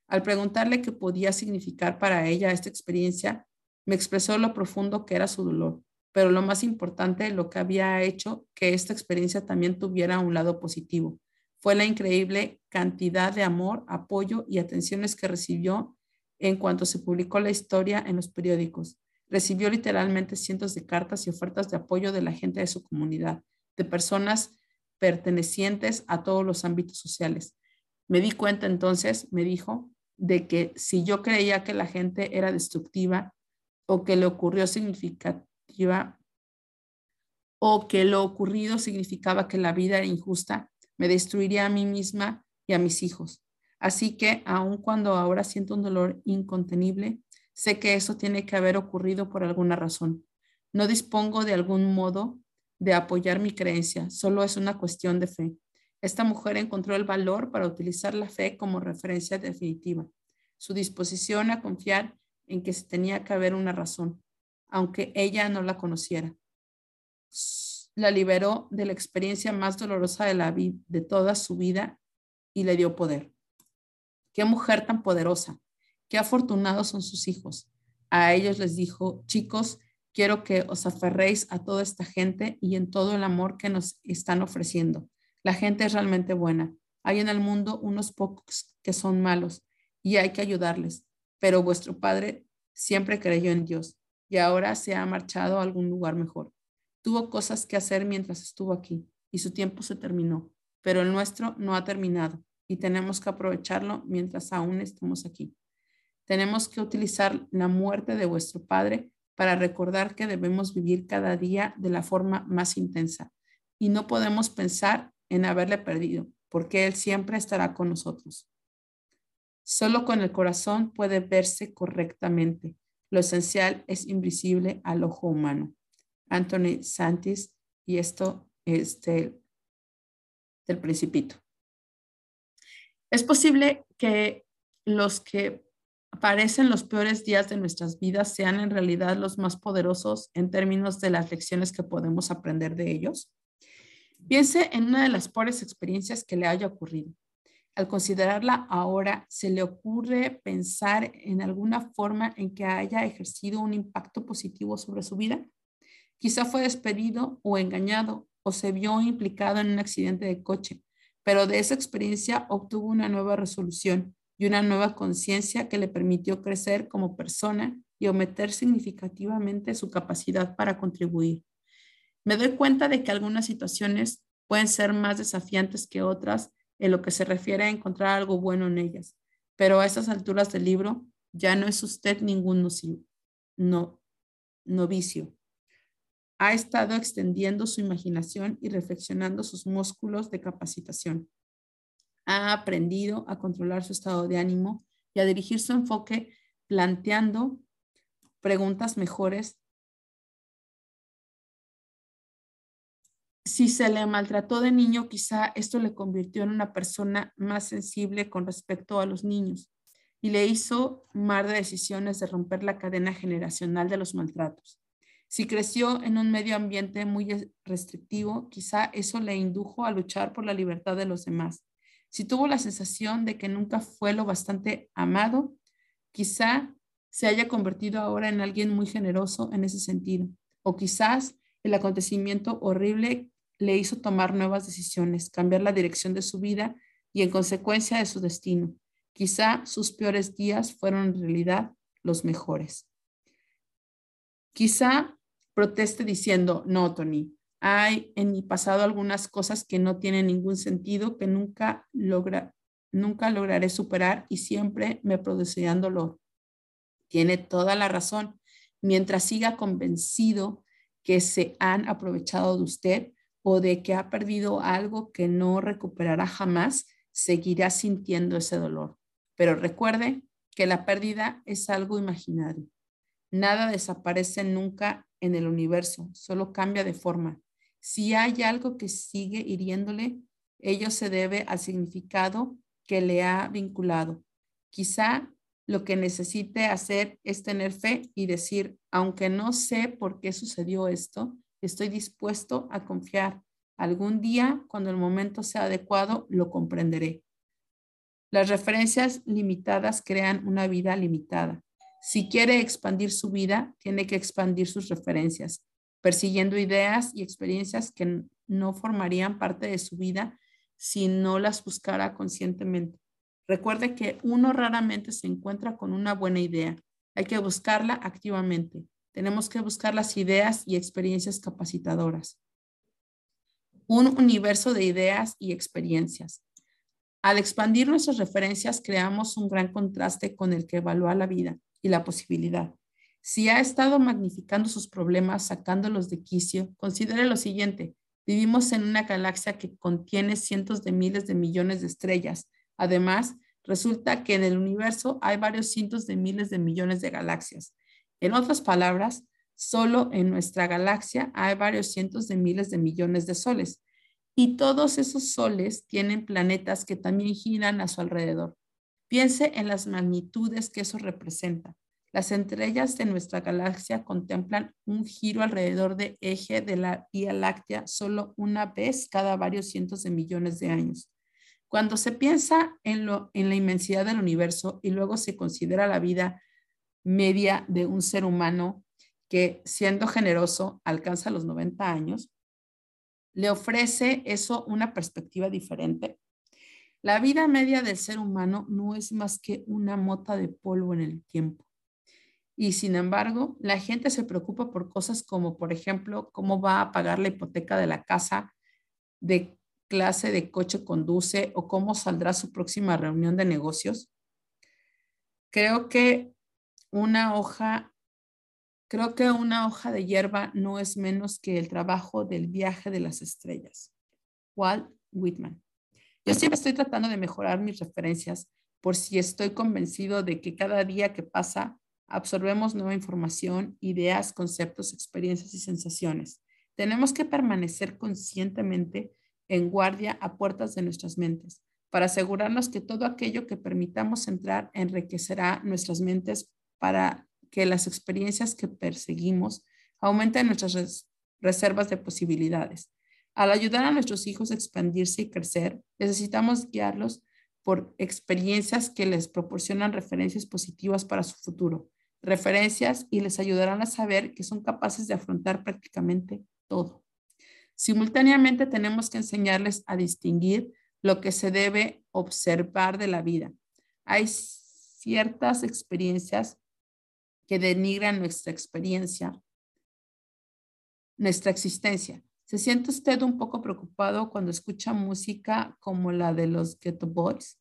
Al preguntarle qué podía significar para ella esta experiencia, me expresó lo profundo que era su dolor, pero lo más importante, lo que había hecho que esta experiencia también tuviera un lado positivo, fue la increíble cantidad de amor, apoyo y atenciones que recibió en cuanto se publicó la historia en los periódicos. Recibió literalmente cientos de cartas y ofertas de apoyo de la gente de su comunidad, de personas pertenecientes a todos los ámbitos sociales. Me di cuenta entonces, me dijo, de que si yo creía que la gente era destructiva o que le ocurrió significativa o que lo ocurrido significaba que la vida era injusta, me destruiría a mí misma y a mis hijos. Así que aun cuando ahora siento un dolor incontenible, Sé que eso tiene que haber ocurrido por alguna razón. No dispongo de algún modo de apoyar mi creencia, solo es una cuestión de fe. Esta mujer encontró el valor para utilizar la fe como referencia definitiva, su disposición a confiar en que se tenía que haber una razón, aunque ella no la conociera. La liberó de la experiencia más dolorosa de, la de toda su vida y le dio poder. Qué mujer tan poderosa. Qué afortunados son sus hijos. A ellos les dijo, chicos, Quiero que os aferréis a toda esta gente y en todo el amor que nos están ofreciendo. La gente es realmente buena. Hay en el mundo unos pocos que son malos y hay que ayudarles, pero vuestro Padre siempre creyó en Dios y ahora se ha marchado a algún lugar mejor. Tuvo cosas que hacer mientras estuvo aquí y su tiempo se terminó, pero el nuestro no ha terminado y tenemos que aprovecharlo mientras aún estamos aquí. Tenemos que utilizar la muerte de vuestro Padre para recordar que debemos vivir cada día de la forma más intensa y no podemos pensar en haberle perdido, porque Él siempre estará con nosotros. Solo con el corazón puede verse correctamente. Lo esencial es invisible al ojo humano. Anthony Santis, y esto es del, del Principito. Es posible que los que parecen los peores días de nuestras vidas sean en realidad los más poderosos en términos de las lecciones que podemos aprender de ellos? Piense en una de las pobres experiencias que le haya ocurrido. Al considerarla ahora, ¿se le ocurre pensar en alguna forma en que haya ejercido un impacto positivo sobre su vida? Quizá fue despedido o engañado o se vio implicado en un accidente de coche, pero de esa experiencia obtuvo una nueva resolución y una nueva conciencia que le permitió crecer como persona y aumentar significativamente su capacidad para contribuir. Me doy cuenta de que algunas situaciones pueden ser más desafiantes que otras en lo que se refiere a encontrar algo bueno en ellas, pero a estas alturas del libro ya no es usted ningún no, novicio. Ha estado extendiendo su imaginación y reflexionando sus músculos de capacitación ha aprendido a controlar su estado de ánimo y a dirigir su enfoque planteando preguntas mejores. Si se le maltrató de niño, quizá esto le convirtió en una persona más sensible con respecto a los niños y le hizo tomar de decisiones de romper la cadena generacional de los maltratos. Si creció en un medio ambiente muy restrictivo, quizá eso le indujo a luchar por la libertad de los demás si tuvo la sensación de que nunca fue lo bastante amado, quizá se haya convertido ahora en alguien muy generoso en ese sentido. O quizás el acontecimiento horrible le hizo tomar nuevas decisiones, cambiar la dirección de su vida y en consecuencia de su destino. Quizá sus peores días fueron en realidad los mejores. Quizá proteste diciendo, no, Tony, hay en mi pasado algunas cosas que no tienen ningún sentido, que nunca, logra, nunca lograré superar y siempre me producirán dolor. Tiene toda la razón. Mientras siga convencido que se han aprovechado de usted o de que ha perdido algo que no recuperará jamás, seguirá sintiendo ese dolor. Pero recuerde que la pérdida es algo imaginario. Nada desaparece nunca en el universo, solo cambia de forma. Si hay algo que sigue hiriéndole, ello se debe al significado que le ha vinculado. Quizá lo que necesite hacer es tener fe y decir, aunque no sé por qué sucedió esto, estoy dispuesto a confiar. Algún día, cuando el momento sea adecuado, lo comprenderé. Las referencias limitadas crean una vida limitada. Si quiere expandir su vida, tiene que expandir sus referencias persiguiendo ideas y experiencias que no formarían parte de su vida si no las buscara conscientemente. Recuerde que uno raramente se encuentra con una buena idea. Hay que buscarla activamente. Tenemos que buscar las ideas y experiencias capacitadoras. Un universo de ideas y experiencias. Al expandir nuestras referencias, creamos un gran contraste con el que evalúa la vida y la posibilidad. Si ha estado magnificando sus problemas, sacándolos de quicio, considere lo siguiente. Vivimos en una galaxia que contiene cientos de miles de millones de estrellas. Además, resulta que en el universo hay varios cientos de miles de millones de galaxias. En otras palabras, solo en nuestra galaxia hay varios cientos de miles de millones de soles. Y todos esos soles tienen planetas que también giran a su alrededor. Piense en las magnitudes que eso representa. Las estrellas de nuestra galaxia contemplan un giro alrededor del eje de la Vía Láctea solo una vez cada varios cientos de millones de años. Cuando se piensa en, lo, en la inmensidad del universo y luego se considera la vida media de un ser humano que siendo generoso alcanza los 90 años, le ofrece eso una perspectiva diferente. La vida media del ser humano no es más que una mota de polvo en el tiempo. Y sin embargo, la gente se preocupa por cosas como, por ejemplo, cómo va a pagar la hipoteca de la casa, de clase de coche conduce o cómo saldrá su próxima reunión de negocios. Creo que una hoja, creo que una hoja de hierba no es menos que el trabajo del viaje de las estrellas. Walt Whitman. Yo siempre estoy tratando de mejorar mis referencias por si estoy convencido de que cada día que pasa absorbemos nueva información, ideas, conceptos, experiencias y sensaciones. Tenemos que permanecer conscientemente en guardia a puertas de nuestras mentes para asegurarnos que todo aquello que permitamos entrar enriquecerá nuestras mentes para que las experiencias que perseguimos aumenten nuestras reservas de posibilidades. Al ayudar a nuestros hijos a expandirse y crecer, necesitamos guiarlos por experiencias que les proporcionan referencias positivas para su futuro, referencias y les ayudarán a saber que son capaces de afrontar prácticamente todo. Simultáneamente tenemos que enseñarles a distinguir lo que se debe observar de la vida. Hay ciertas experiencias que denigran nuestra experiencia, nuestra existencia. ¿Se siente usted un poco preocupado cuando escucha música como la de los Ghetto Boys?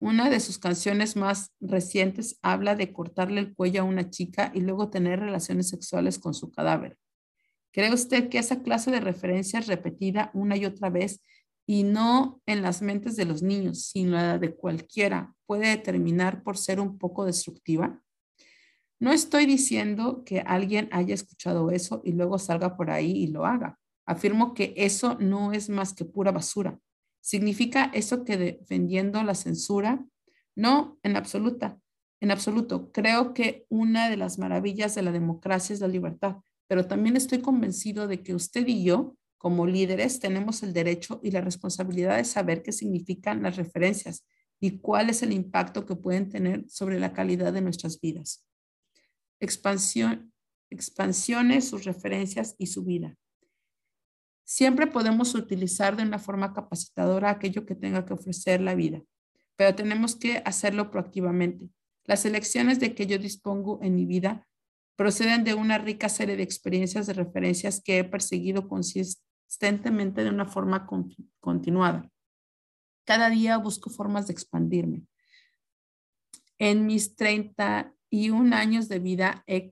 Una de sus canciones más recientes habla de cortarle el cuello a una chica y luego tener relaciones sexuales con su cadáver. ¿Cree usted que esa clase de referencias repetida una y otra vez y no en las mentes de los niños, sino la de cualquiera, puede terminar por ser un poco destructiva? No estoy diciendo que alguien haya escuchado eso y luego salga por ahí y lo haga. Afirmo que eso no es más que pura basura. ¿Significa eso que defendiendo la censura? No, en absoluta. En absoluto. Creo que una de las maravillas de la democracia es la libertad, pero también estoy convencido de que usted y yo, como líderes, tenemos el derecho y la responsabilidad de saber qué significan las referencias y cuál es el impacto que pueden tener sobre la calidad de nuestras vidas. Expansión, expansiones, sus referencias y su vida. Siempre podemos utilizar de una forma capacitadora aquello que tenga que ofrecer la vida, pero tenemos que hacerlo proactivamente. Las elecciones de que yo dispongo en mi vida proceden de una rica serie de experiencias de referencias que he perseguido consistentemente de una forma continuada. Cada día busco formas de expandirme. En mis 31 años de vida he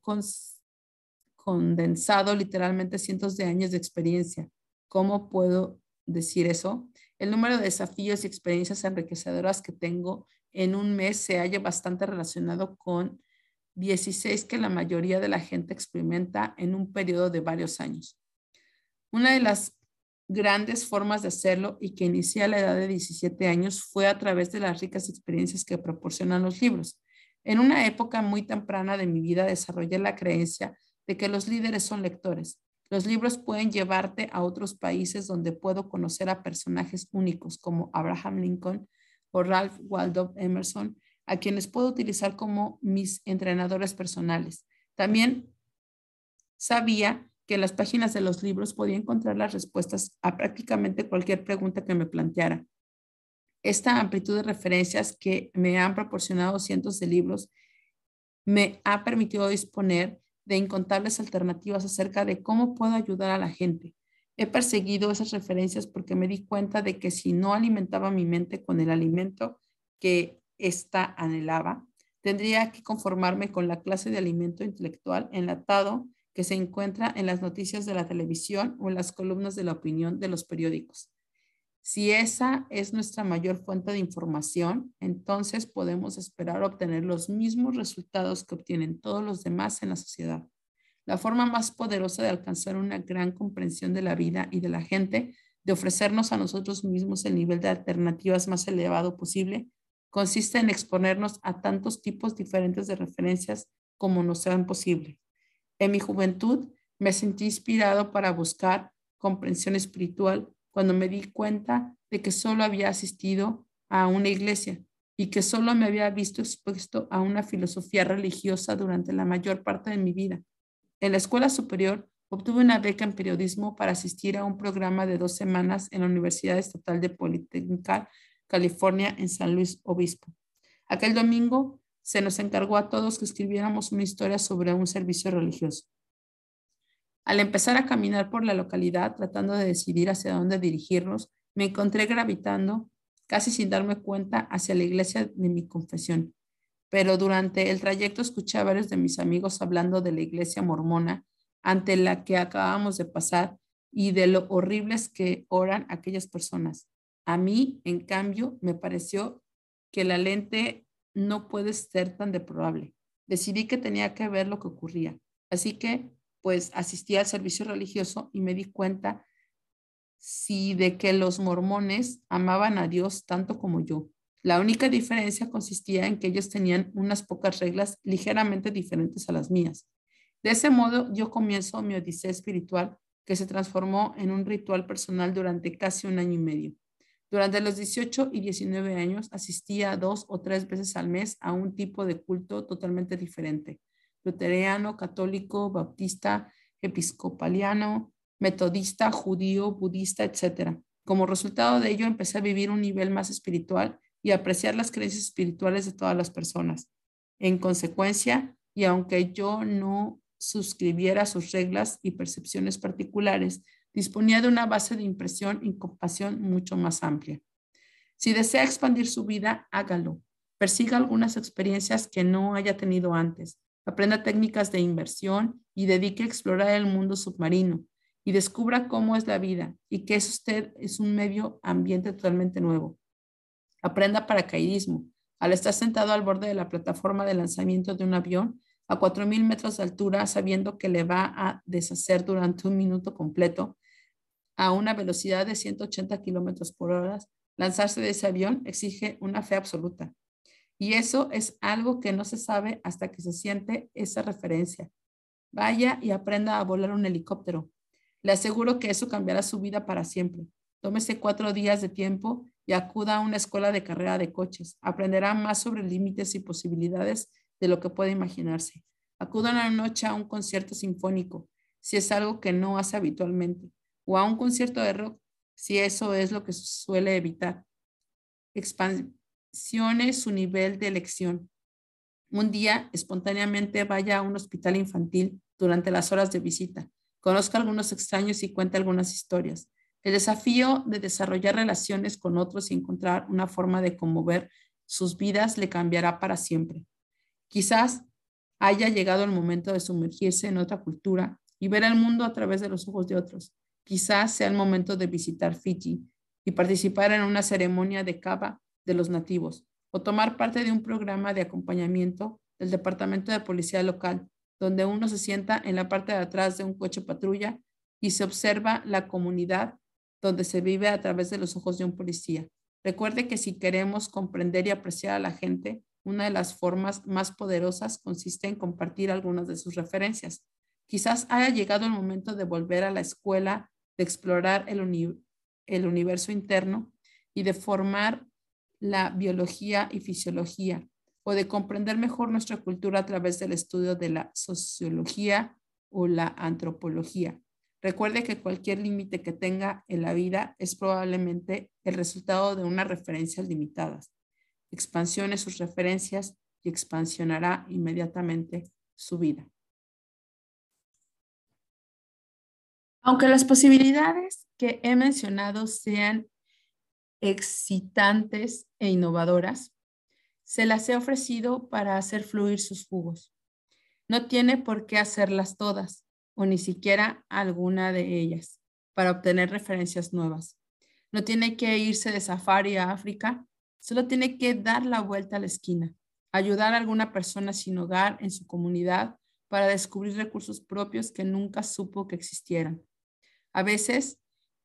condensado literalmente cientos de años de experiencia ¿Cómo puedo decir eso? El número de desafíos y experiencias enriquecedoras que tengo en un mes se halla bastante relacionado con 16 que la mayoría de la gente experimenta en un periodo de varios años. Una de las grandes formas de hacerlo y que inicié a la edad de 17 años fue a través de las ricas experiencias que proporcionan los libros. En una época muy temprana de mi vida desarrollé la creencia de que los líderes son lectores los libros pueden llevarte a otros países donde puedo conocer a personajes únicos como Abraham Lincoln o Ralph Waldo Emerson, a quienes puedo utilizar como mis entrenadores personales. También sabía que en las páginas de los libros podía encontrar las respuestas a prácticamente cualquier pregunta que me planteara. Esta amplitud de referencias que me han proporcionado cientos de libros me ha permitido disponer de incontables alternativas acerca de cómo puedo ayudar a la gente. He perseguido esas referencias porque me di cuenta de que si no alimentaba mi mente con el alimento que ésta anhelaba, tendría que conformarme con la clase de alimento intelectual enlatado que se encuentra en las noticias de la televisión o en las columnas de la opinión de los periódicos. Si esa es nuestra mayor fuente de información, entonces podemos esperar obtener los mismos resultados que obtienen todos los demás en la sociedad. La forma más poderosa de alcanzar una gran comprensión de la vida y de la gente, de ofrecernos a nosotros mismos el nivel de alternativas más elevado posible, consiste en exponernos a tantos tipos diferentes de referencias como nos sean posible. En mi juventud me sentí inspirado para buscar comprensión espiritual cuando me di cuenta de que solo había asistido a una iglesia y que solo me había visto expuesto a una filosofía religiosa durante la mayor parte de mi vida. En la escuela superior obtuve una beca en periodismo para asistir a un programa de dos semanas en la Universidad Estatal de Politécnica, California, en San Luis Obispo. Aquel domingo se nos encargó a todos que escribiéramos una historia sobre un servicio religioso. Al empezar a caminar por la localidad tratando de decidir hacia dónde dirigirnos, me encontré gravitando, casi sin darme cuenta, hacia la iglesia de mi confesión. Pero durante el trayecto escuché a varios de mis amigos hablando de la iglesia mormona ante la que acabamos de pasar y de lo horribles que oran aquellas personas. A mí, en cambio, me pareció que la lente no puede ser tan deplorable. Decidí que tenía que ver lo que ocurría. Así que pues asistí al servicio religioso y me di cuenta sí de que los mormones amaban a Dios tanto como yo. La única diferencia consistía en que ellos tenían unas pocas reglas ligeramente diferentes a las mías. De ese modo, yo comienzo mi odisea espiritual que se transformó en un ritual personal durante casi un año y medio. Durante los 18 y 19 años asistía dos o tres veces al mes a un tipo de culto totalmente diferente luterano, católico, bautista, episcopaliano, metodista, judío, budista, etc. Como resultado de ello, empecé a vivir un nivel más espiritual y apreciar las creencias espirituales de todas las personas. En consecuencia, y aunque yo no suscribiera sus reglas y percepciones particulares, disponía de una base de impresión y compasión mucho más amplia. Si desea expandir su vida, hágalo. Persiga algunas experiencias que no haya tenido antes aprenda técnicas de inversión y dedique a explorar el mundo submarino y descubra cómo es la vida y que es usted es un medio ambiente totalmente nuevo. Aprenda paracaidismo. Al estar sentado al borde de la plataforma de lanzamiento de un avión a 4.000 metros de altura, sabiendo que le va a deshacer durante un minuto completo a una velocidad de 180 kilómetros por hora, lanzarse de ese avión exige una fe absoluta. Y eso es algo que no se sabe hasta que se siente esa referencia. Vaya y aprenda a volar un helicóptero. Le aseguro que eso cambiará su vida para siempre. Tómese cuatro días de tiempo y acuda a una escuela de carrera de coches. Aprenderá más sobre límites y posibilidades de lo que puede imaginarse. Acuda una noche a un concierto sinfónico, si es algo que no hace habitualmente, o a un concierto de rock, si eso es lo que suele evitar su nivel de elección. Un día, espontáneamente, vaya a un hospital infantil durante las horas de visita. Conozca algunos extraños y cuente algunas historias. El desafío de desarrollar relaciones con otros y encontrar una forma de conmover sus vidas le cambiará para siempre. Quizás haya llegado el momento de sumergirse en otra cultura y ver el mundo a través de los ojos de otros. Quizás sea el momento de visitar Fiji y participar en una ceremonia de cava de los nativos o tomar parte de un programa de acompañamiento del Departamento de Policía Local, donde uno se sienta en la parte de atrás de un coche patrulla y se observa la comunidad donde se vive a través de los ojos de un policía. Recuerde que si queremos comprender y apreciar a la gente, una de las formas más poderosas consiste en compartir algunas de sus referencias. Quizás haya llegado el momento de volver a la escuela, de explorar el, el universo interno y de formar la biología y fisiología o de comprender mejor nuestra cultura a través del estudio de la sociología o la antropología. Recuerde que cualquier límite que tenga en la vida es probablemente el resultado de unas referencias limitadas. Expansione sus referencias y expansionará inmediatamente su vida. Aunque las posibilidades que he mencionado sean excitantes e innovadoras, se las he ofrecido para hacer fluir sus jugos. No tiene por qué hacerlas todas o ni siquiera alguna de ellas para obtener referencias nuevas. No tiene que irse de safari a África, solo tiene que dar la vuelta a la esquina, ayudar a alguna persona sin hogar en su comunidad para descubrir recursos propios que nunca supo que existieran. A veces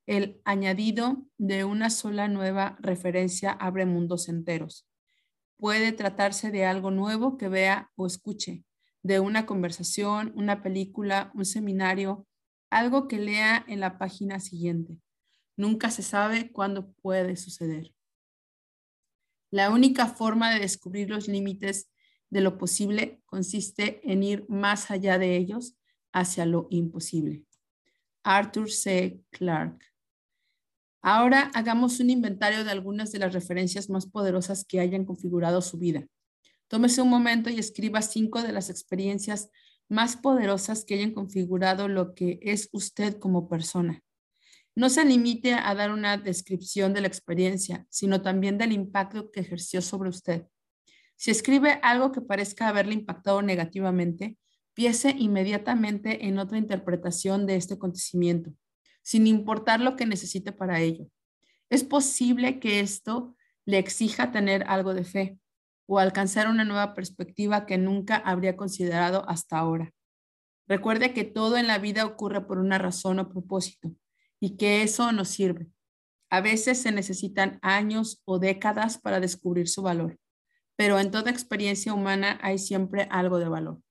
el añadido de una sola nueva referencia abre mundos enteros. Puede tratarse de algo nuevo que vea o escuche, de una conversación, una película, un seminario, algo que lea en la página siguiente. Nunca se sabe cuándo puede suceder. La única forma de descubrir los límites de lo posible consiste en ir más allá de ellos hacia lo imposible. Arthur C. Clarke. Ahora hagamos un inventario de algunas de las referencias más poderosas que hayan configurado su vida. Tómese un momento y escriba cinco de las experiencias más poderosas que hayan configurado lo que es usted como persona. No se limite a dar una descripción de la experiencia, sino también del impacto que ejerció sobre usted. Si escribe algo que parezca haberle impactado negativamente, piense inmediatamente en otra interpretación de este acontecimiento, sin importar lo que necesite para ello. Es posible que esto le exija tener algo de fe o alcanzar una nueva perspectiva que nunca habría considerado hasta ahora. Recuerde que todo en la vida ocurre por una razón o propósito y que eso nos sirve. A veces se necesitan años o décadas para descubrir su valor, pero en toda experiencia humana hay siempre algo de valor.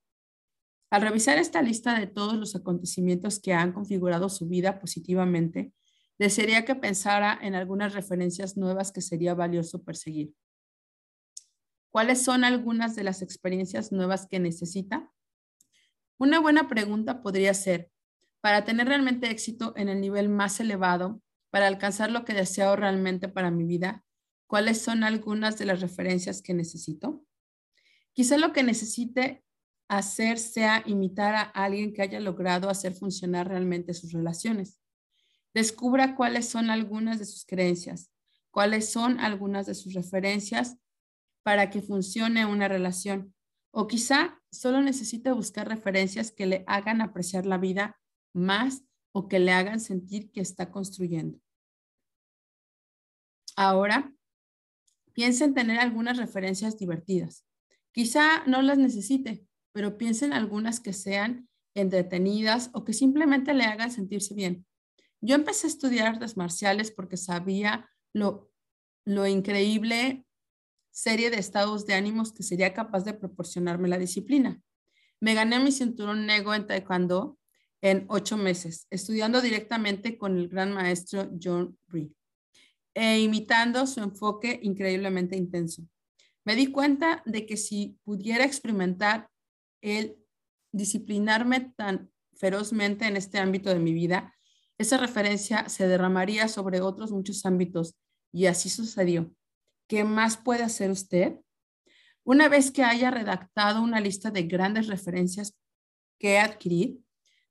Al revisar esta lista de todos los acontecimientos que han configurado su vida positivamente, desearía que pensara en algunas referencias nuevas que sería valioso perseguir. ¿Cuáles son algunas de las experiencias nuevas que necesita? Una buena pregunta podría ser, para tener realmente éxito en el nivel más elevado, para alcanzar lo que deseo realmente para mi vida, ¿cuáles son algunas de las referencias que necesito? Quizá lo que necesite hacer sea imitar a alguien que haya logrado hacer funcionar realmente sus relaciones. Descubra cuáles son algunas de sus creencias, cuáles son algunas de sus referencias para que funcione una relación. O quizá solo necesite buscar referencias que le hagan apreciar la vida más o que le hagan sentir que está construyendo. Ahora, piensa en tener algunas referencias divertidas. Quizá no las necesite, pero piensen algunas que sean entretenidas o que simplemente le hagan sentirse bien. Yo empecé a estudiar artes marciales porque sabía lo, lo increíble serie de estados de ánimos que sería capaz de proporcionarme la disciplina. Me gané mi cinturón negro en Taekwondo en ocho meses, estudiando directamente con el gran maestro John Ree e imitando su enfoque increíblemente intenso. Me di cuenta de que si pudiera experimentar el disciplinarme tan ferozmente en este ámbito de mi vida, esa referencia se derramaría sobre otros muchos ámbitos y así sucedió. ¿Qué más puede hacer usted? Una vez que haya redactado una lista de grandes referencias que adquirir,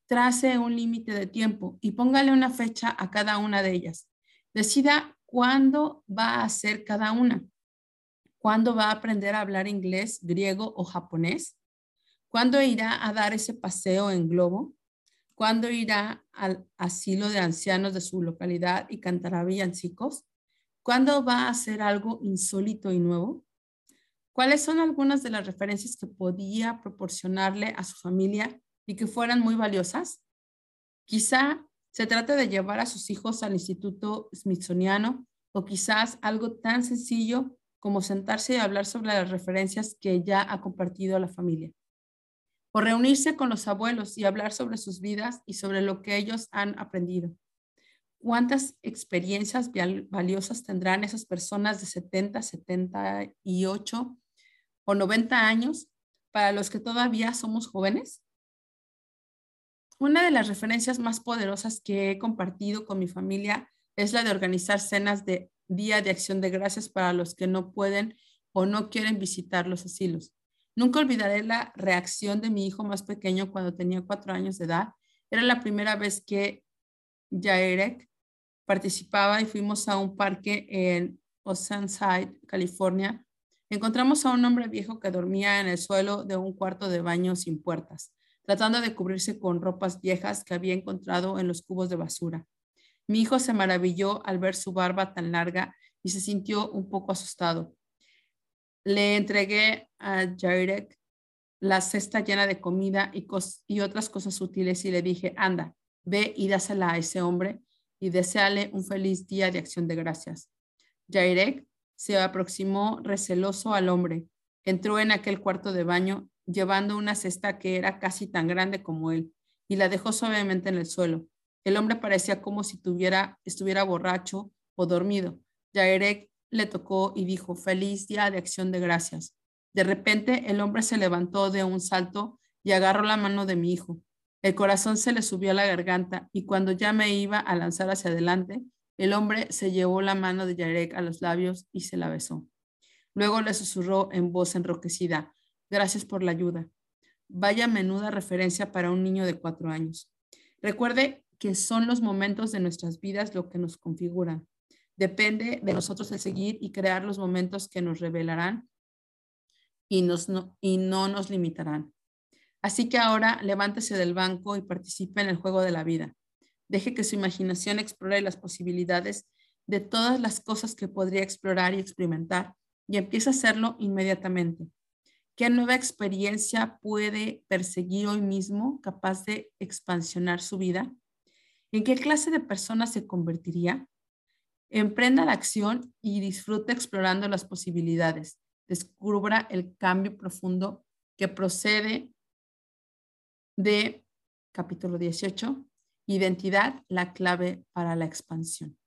trace un límite de tiempo y póngale una fecha a cada una de ellas. Decida cuándo va a hacer cada una. ¿Cuándo va a aprender a hablar inglés, griego o japonés? ¿Cuándo irá a dar ese paseo en globo? ¿Cuándo irá al asilo de ancianos de su localidad y cantará villancicos? ¿Cuándo va a hacer algo insólito y nuevo? ¿Cuáles son algunas de las referencias que podía proporcionarle a su familia y que fueran muy valiosas? Quizá se trate de llevar a sus hijos al Instituto Smithsoniano o quizás algo tan sencillo como sentarse y hablar sobre las referencias que ya ha compartido la familia o reunirse con los abuelos y hablar sobre sus vidas y sobre lo que ellos han aprendido. ¿Cuántas experiencias valiosas tendrán esas personas de 70, 78 o 90 años para los que todavía somos jóvenes? Una de las referencias más poderosas que he compartido con mi familia es la de organizar cenas de Día de Acción de Gracias para los que no pueden o no quieren visitar los asilos. Nunca olvidaré la reacción de mi hijo más pequeño cuando tenía cuatro años de edad. Era la primera vez que Jairek participaba y fuimos a un parque en Oceanside, California. Encontramos a un hombre viejo que dormía en el suelo de un cuarto de baño sin puertas, tratando de cubrirse con ropas viejas que había encontrado en los cubos de basura. Mi hijo se maravilló al ver su barba tan larga y se sintió un poco asustado. Le entregué a Jairek la cesta llena de comida y, otras cosas útiles y le dije, anda, ve y dásela a ese hombre y deseale un feliz día de acción de gracias. Jairek se aproximó receloso al hombre. Entró en aquel cuarto de baño llevando una cesta que era casi tan grande como él y la dejó suavemente en el suelo. El hombre parecía como si tuviera, estuviera borracho o dormido. Jairek le tocó y dijo, feliz día de acción de gracias. De repente el hombre se levantó de un salto y agarró la mano de mi hijo. El corazón se le subió a la garganta y cuando ya me iba a lanzar hacia adelante, el hombre se llevó la mano de Yarek a los labios y se la besó. Luego le susurró en voz enroquecida, gracias por la ayuda. Vaya menuda referencia para un niño de cuatro años. Recuerde que son los momentos de nuestras vidas lo que nos configuran. Depende de nosotros el seguir y crear los momentos que nos revelarán y, nos, no, y no nos limitarán. Así que ahora levántese del banco y participe en el juego de la vida. Deje que su imaginación explore las posibilidades de todas las cosas que podría explorar y experimentar y empiece a hacerlo inmediatamente. ¿Qué nueva experiencia puede perseguir hoy mismo capaz de expansionar su vida? ¿En qué clase de persona se convertiría? Emprenda la acción y disfrute explorando las posibilidades. Descubra el cambio profundo que procede de capítulo 18, identidad, la clave para la expansión.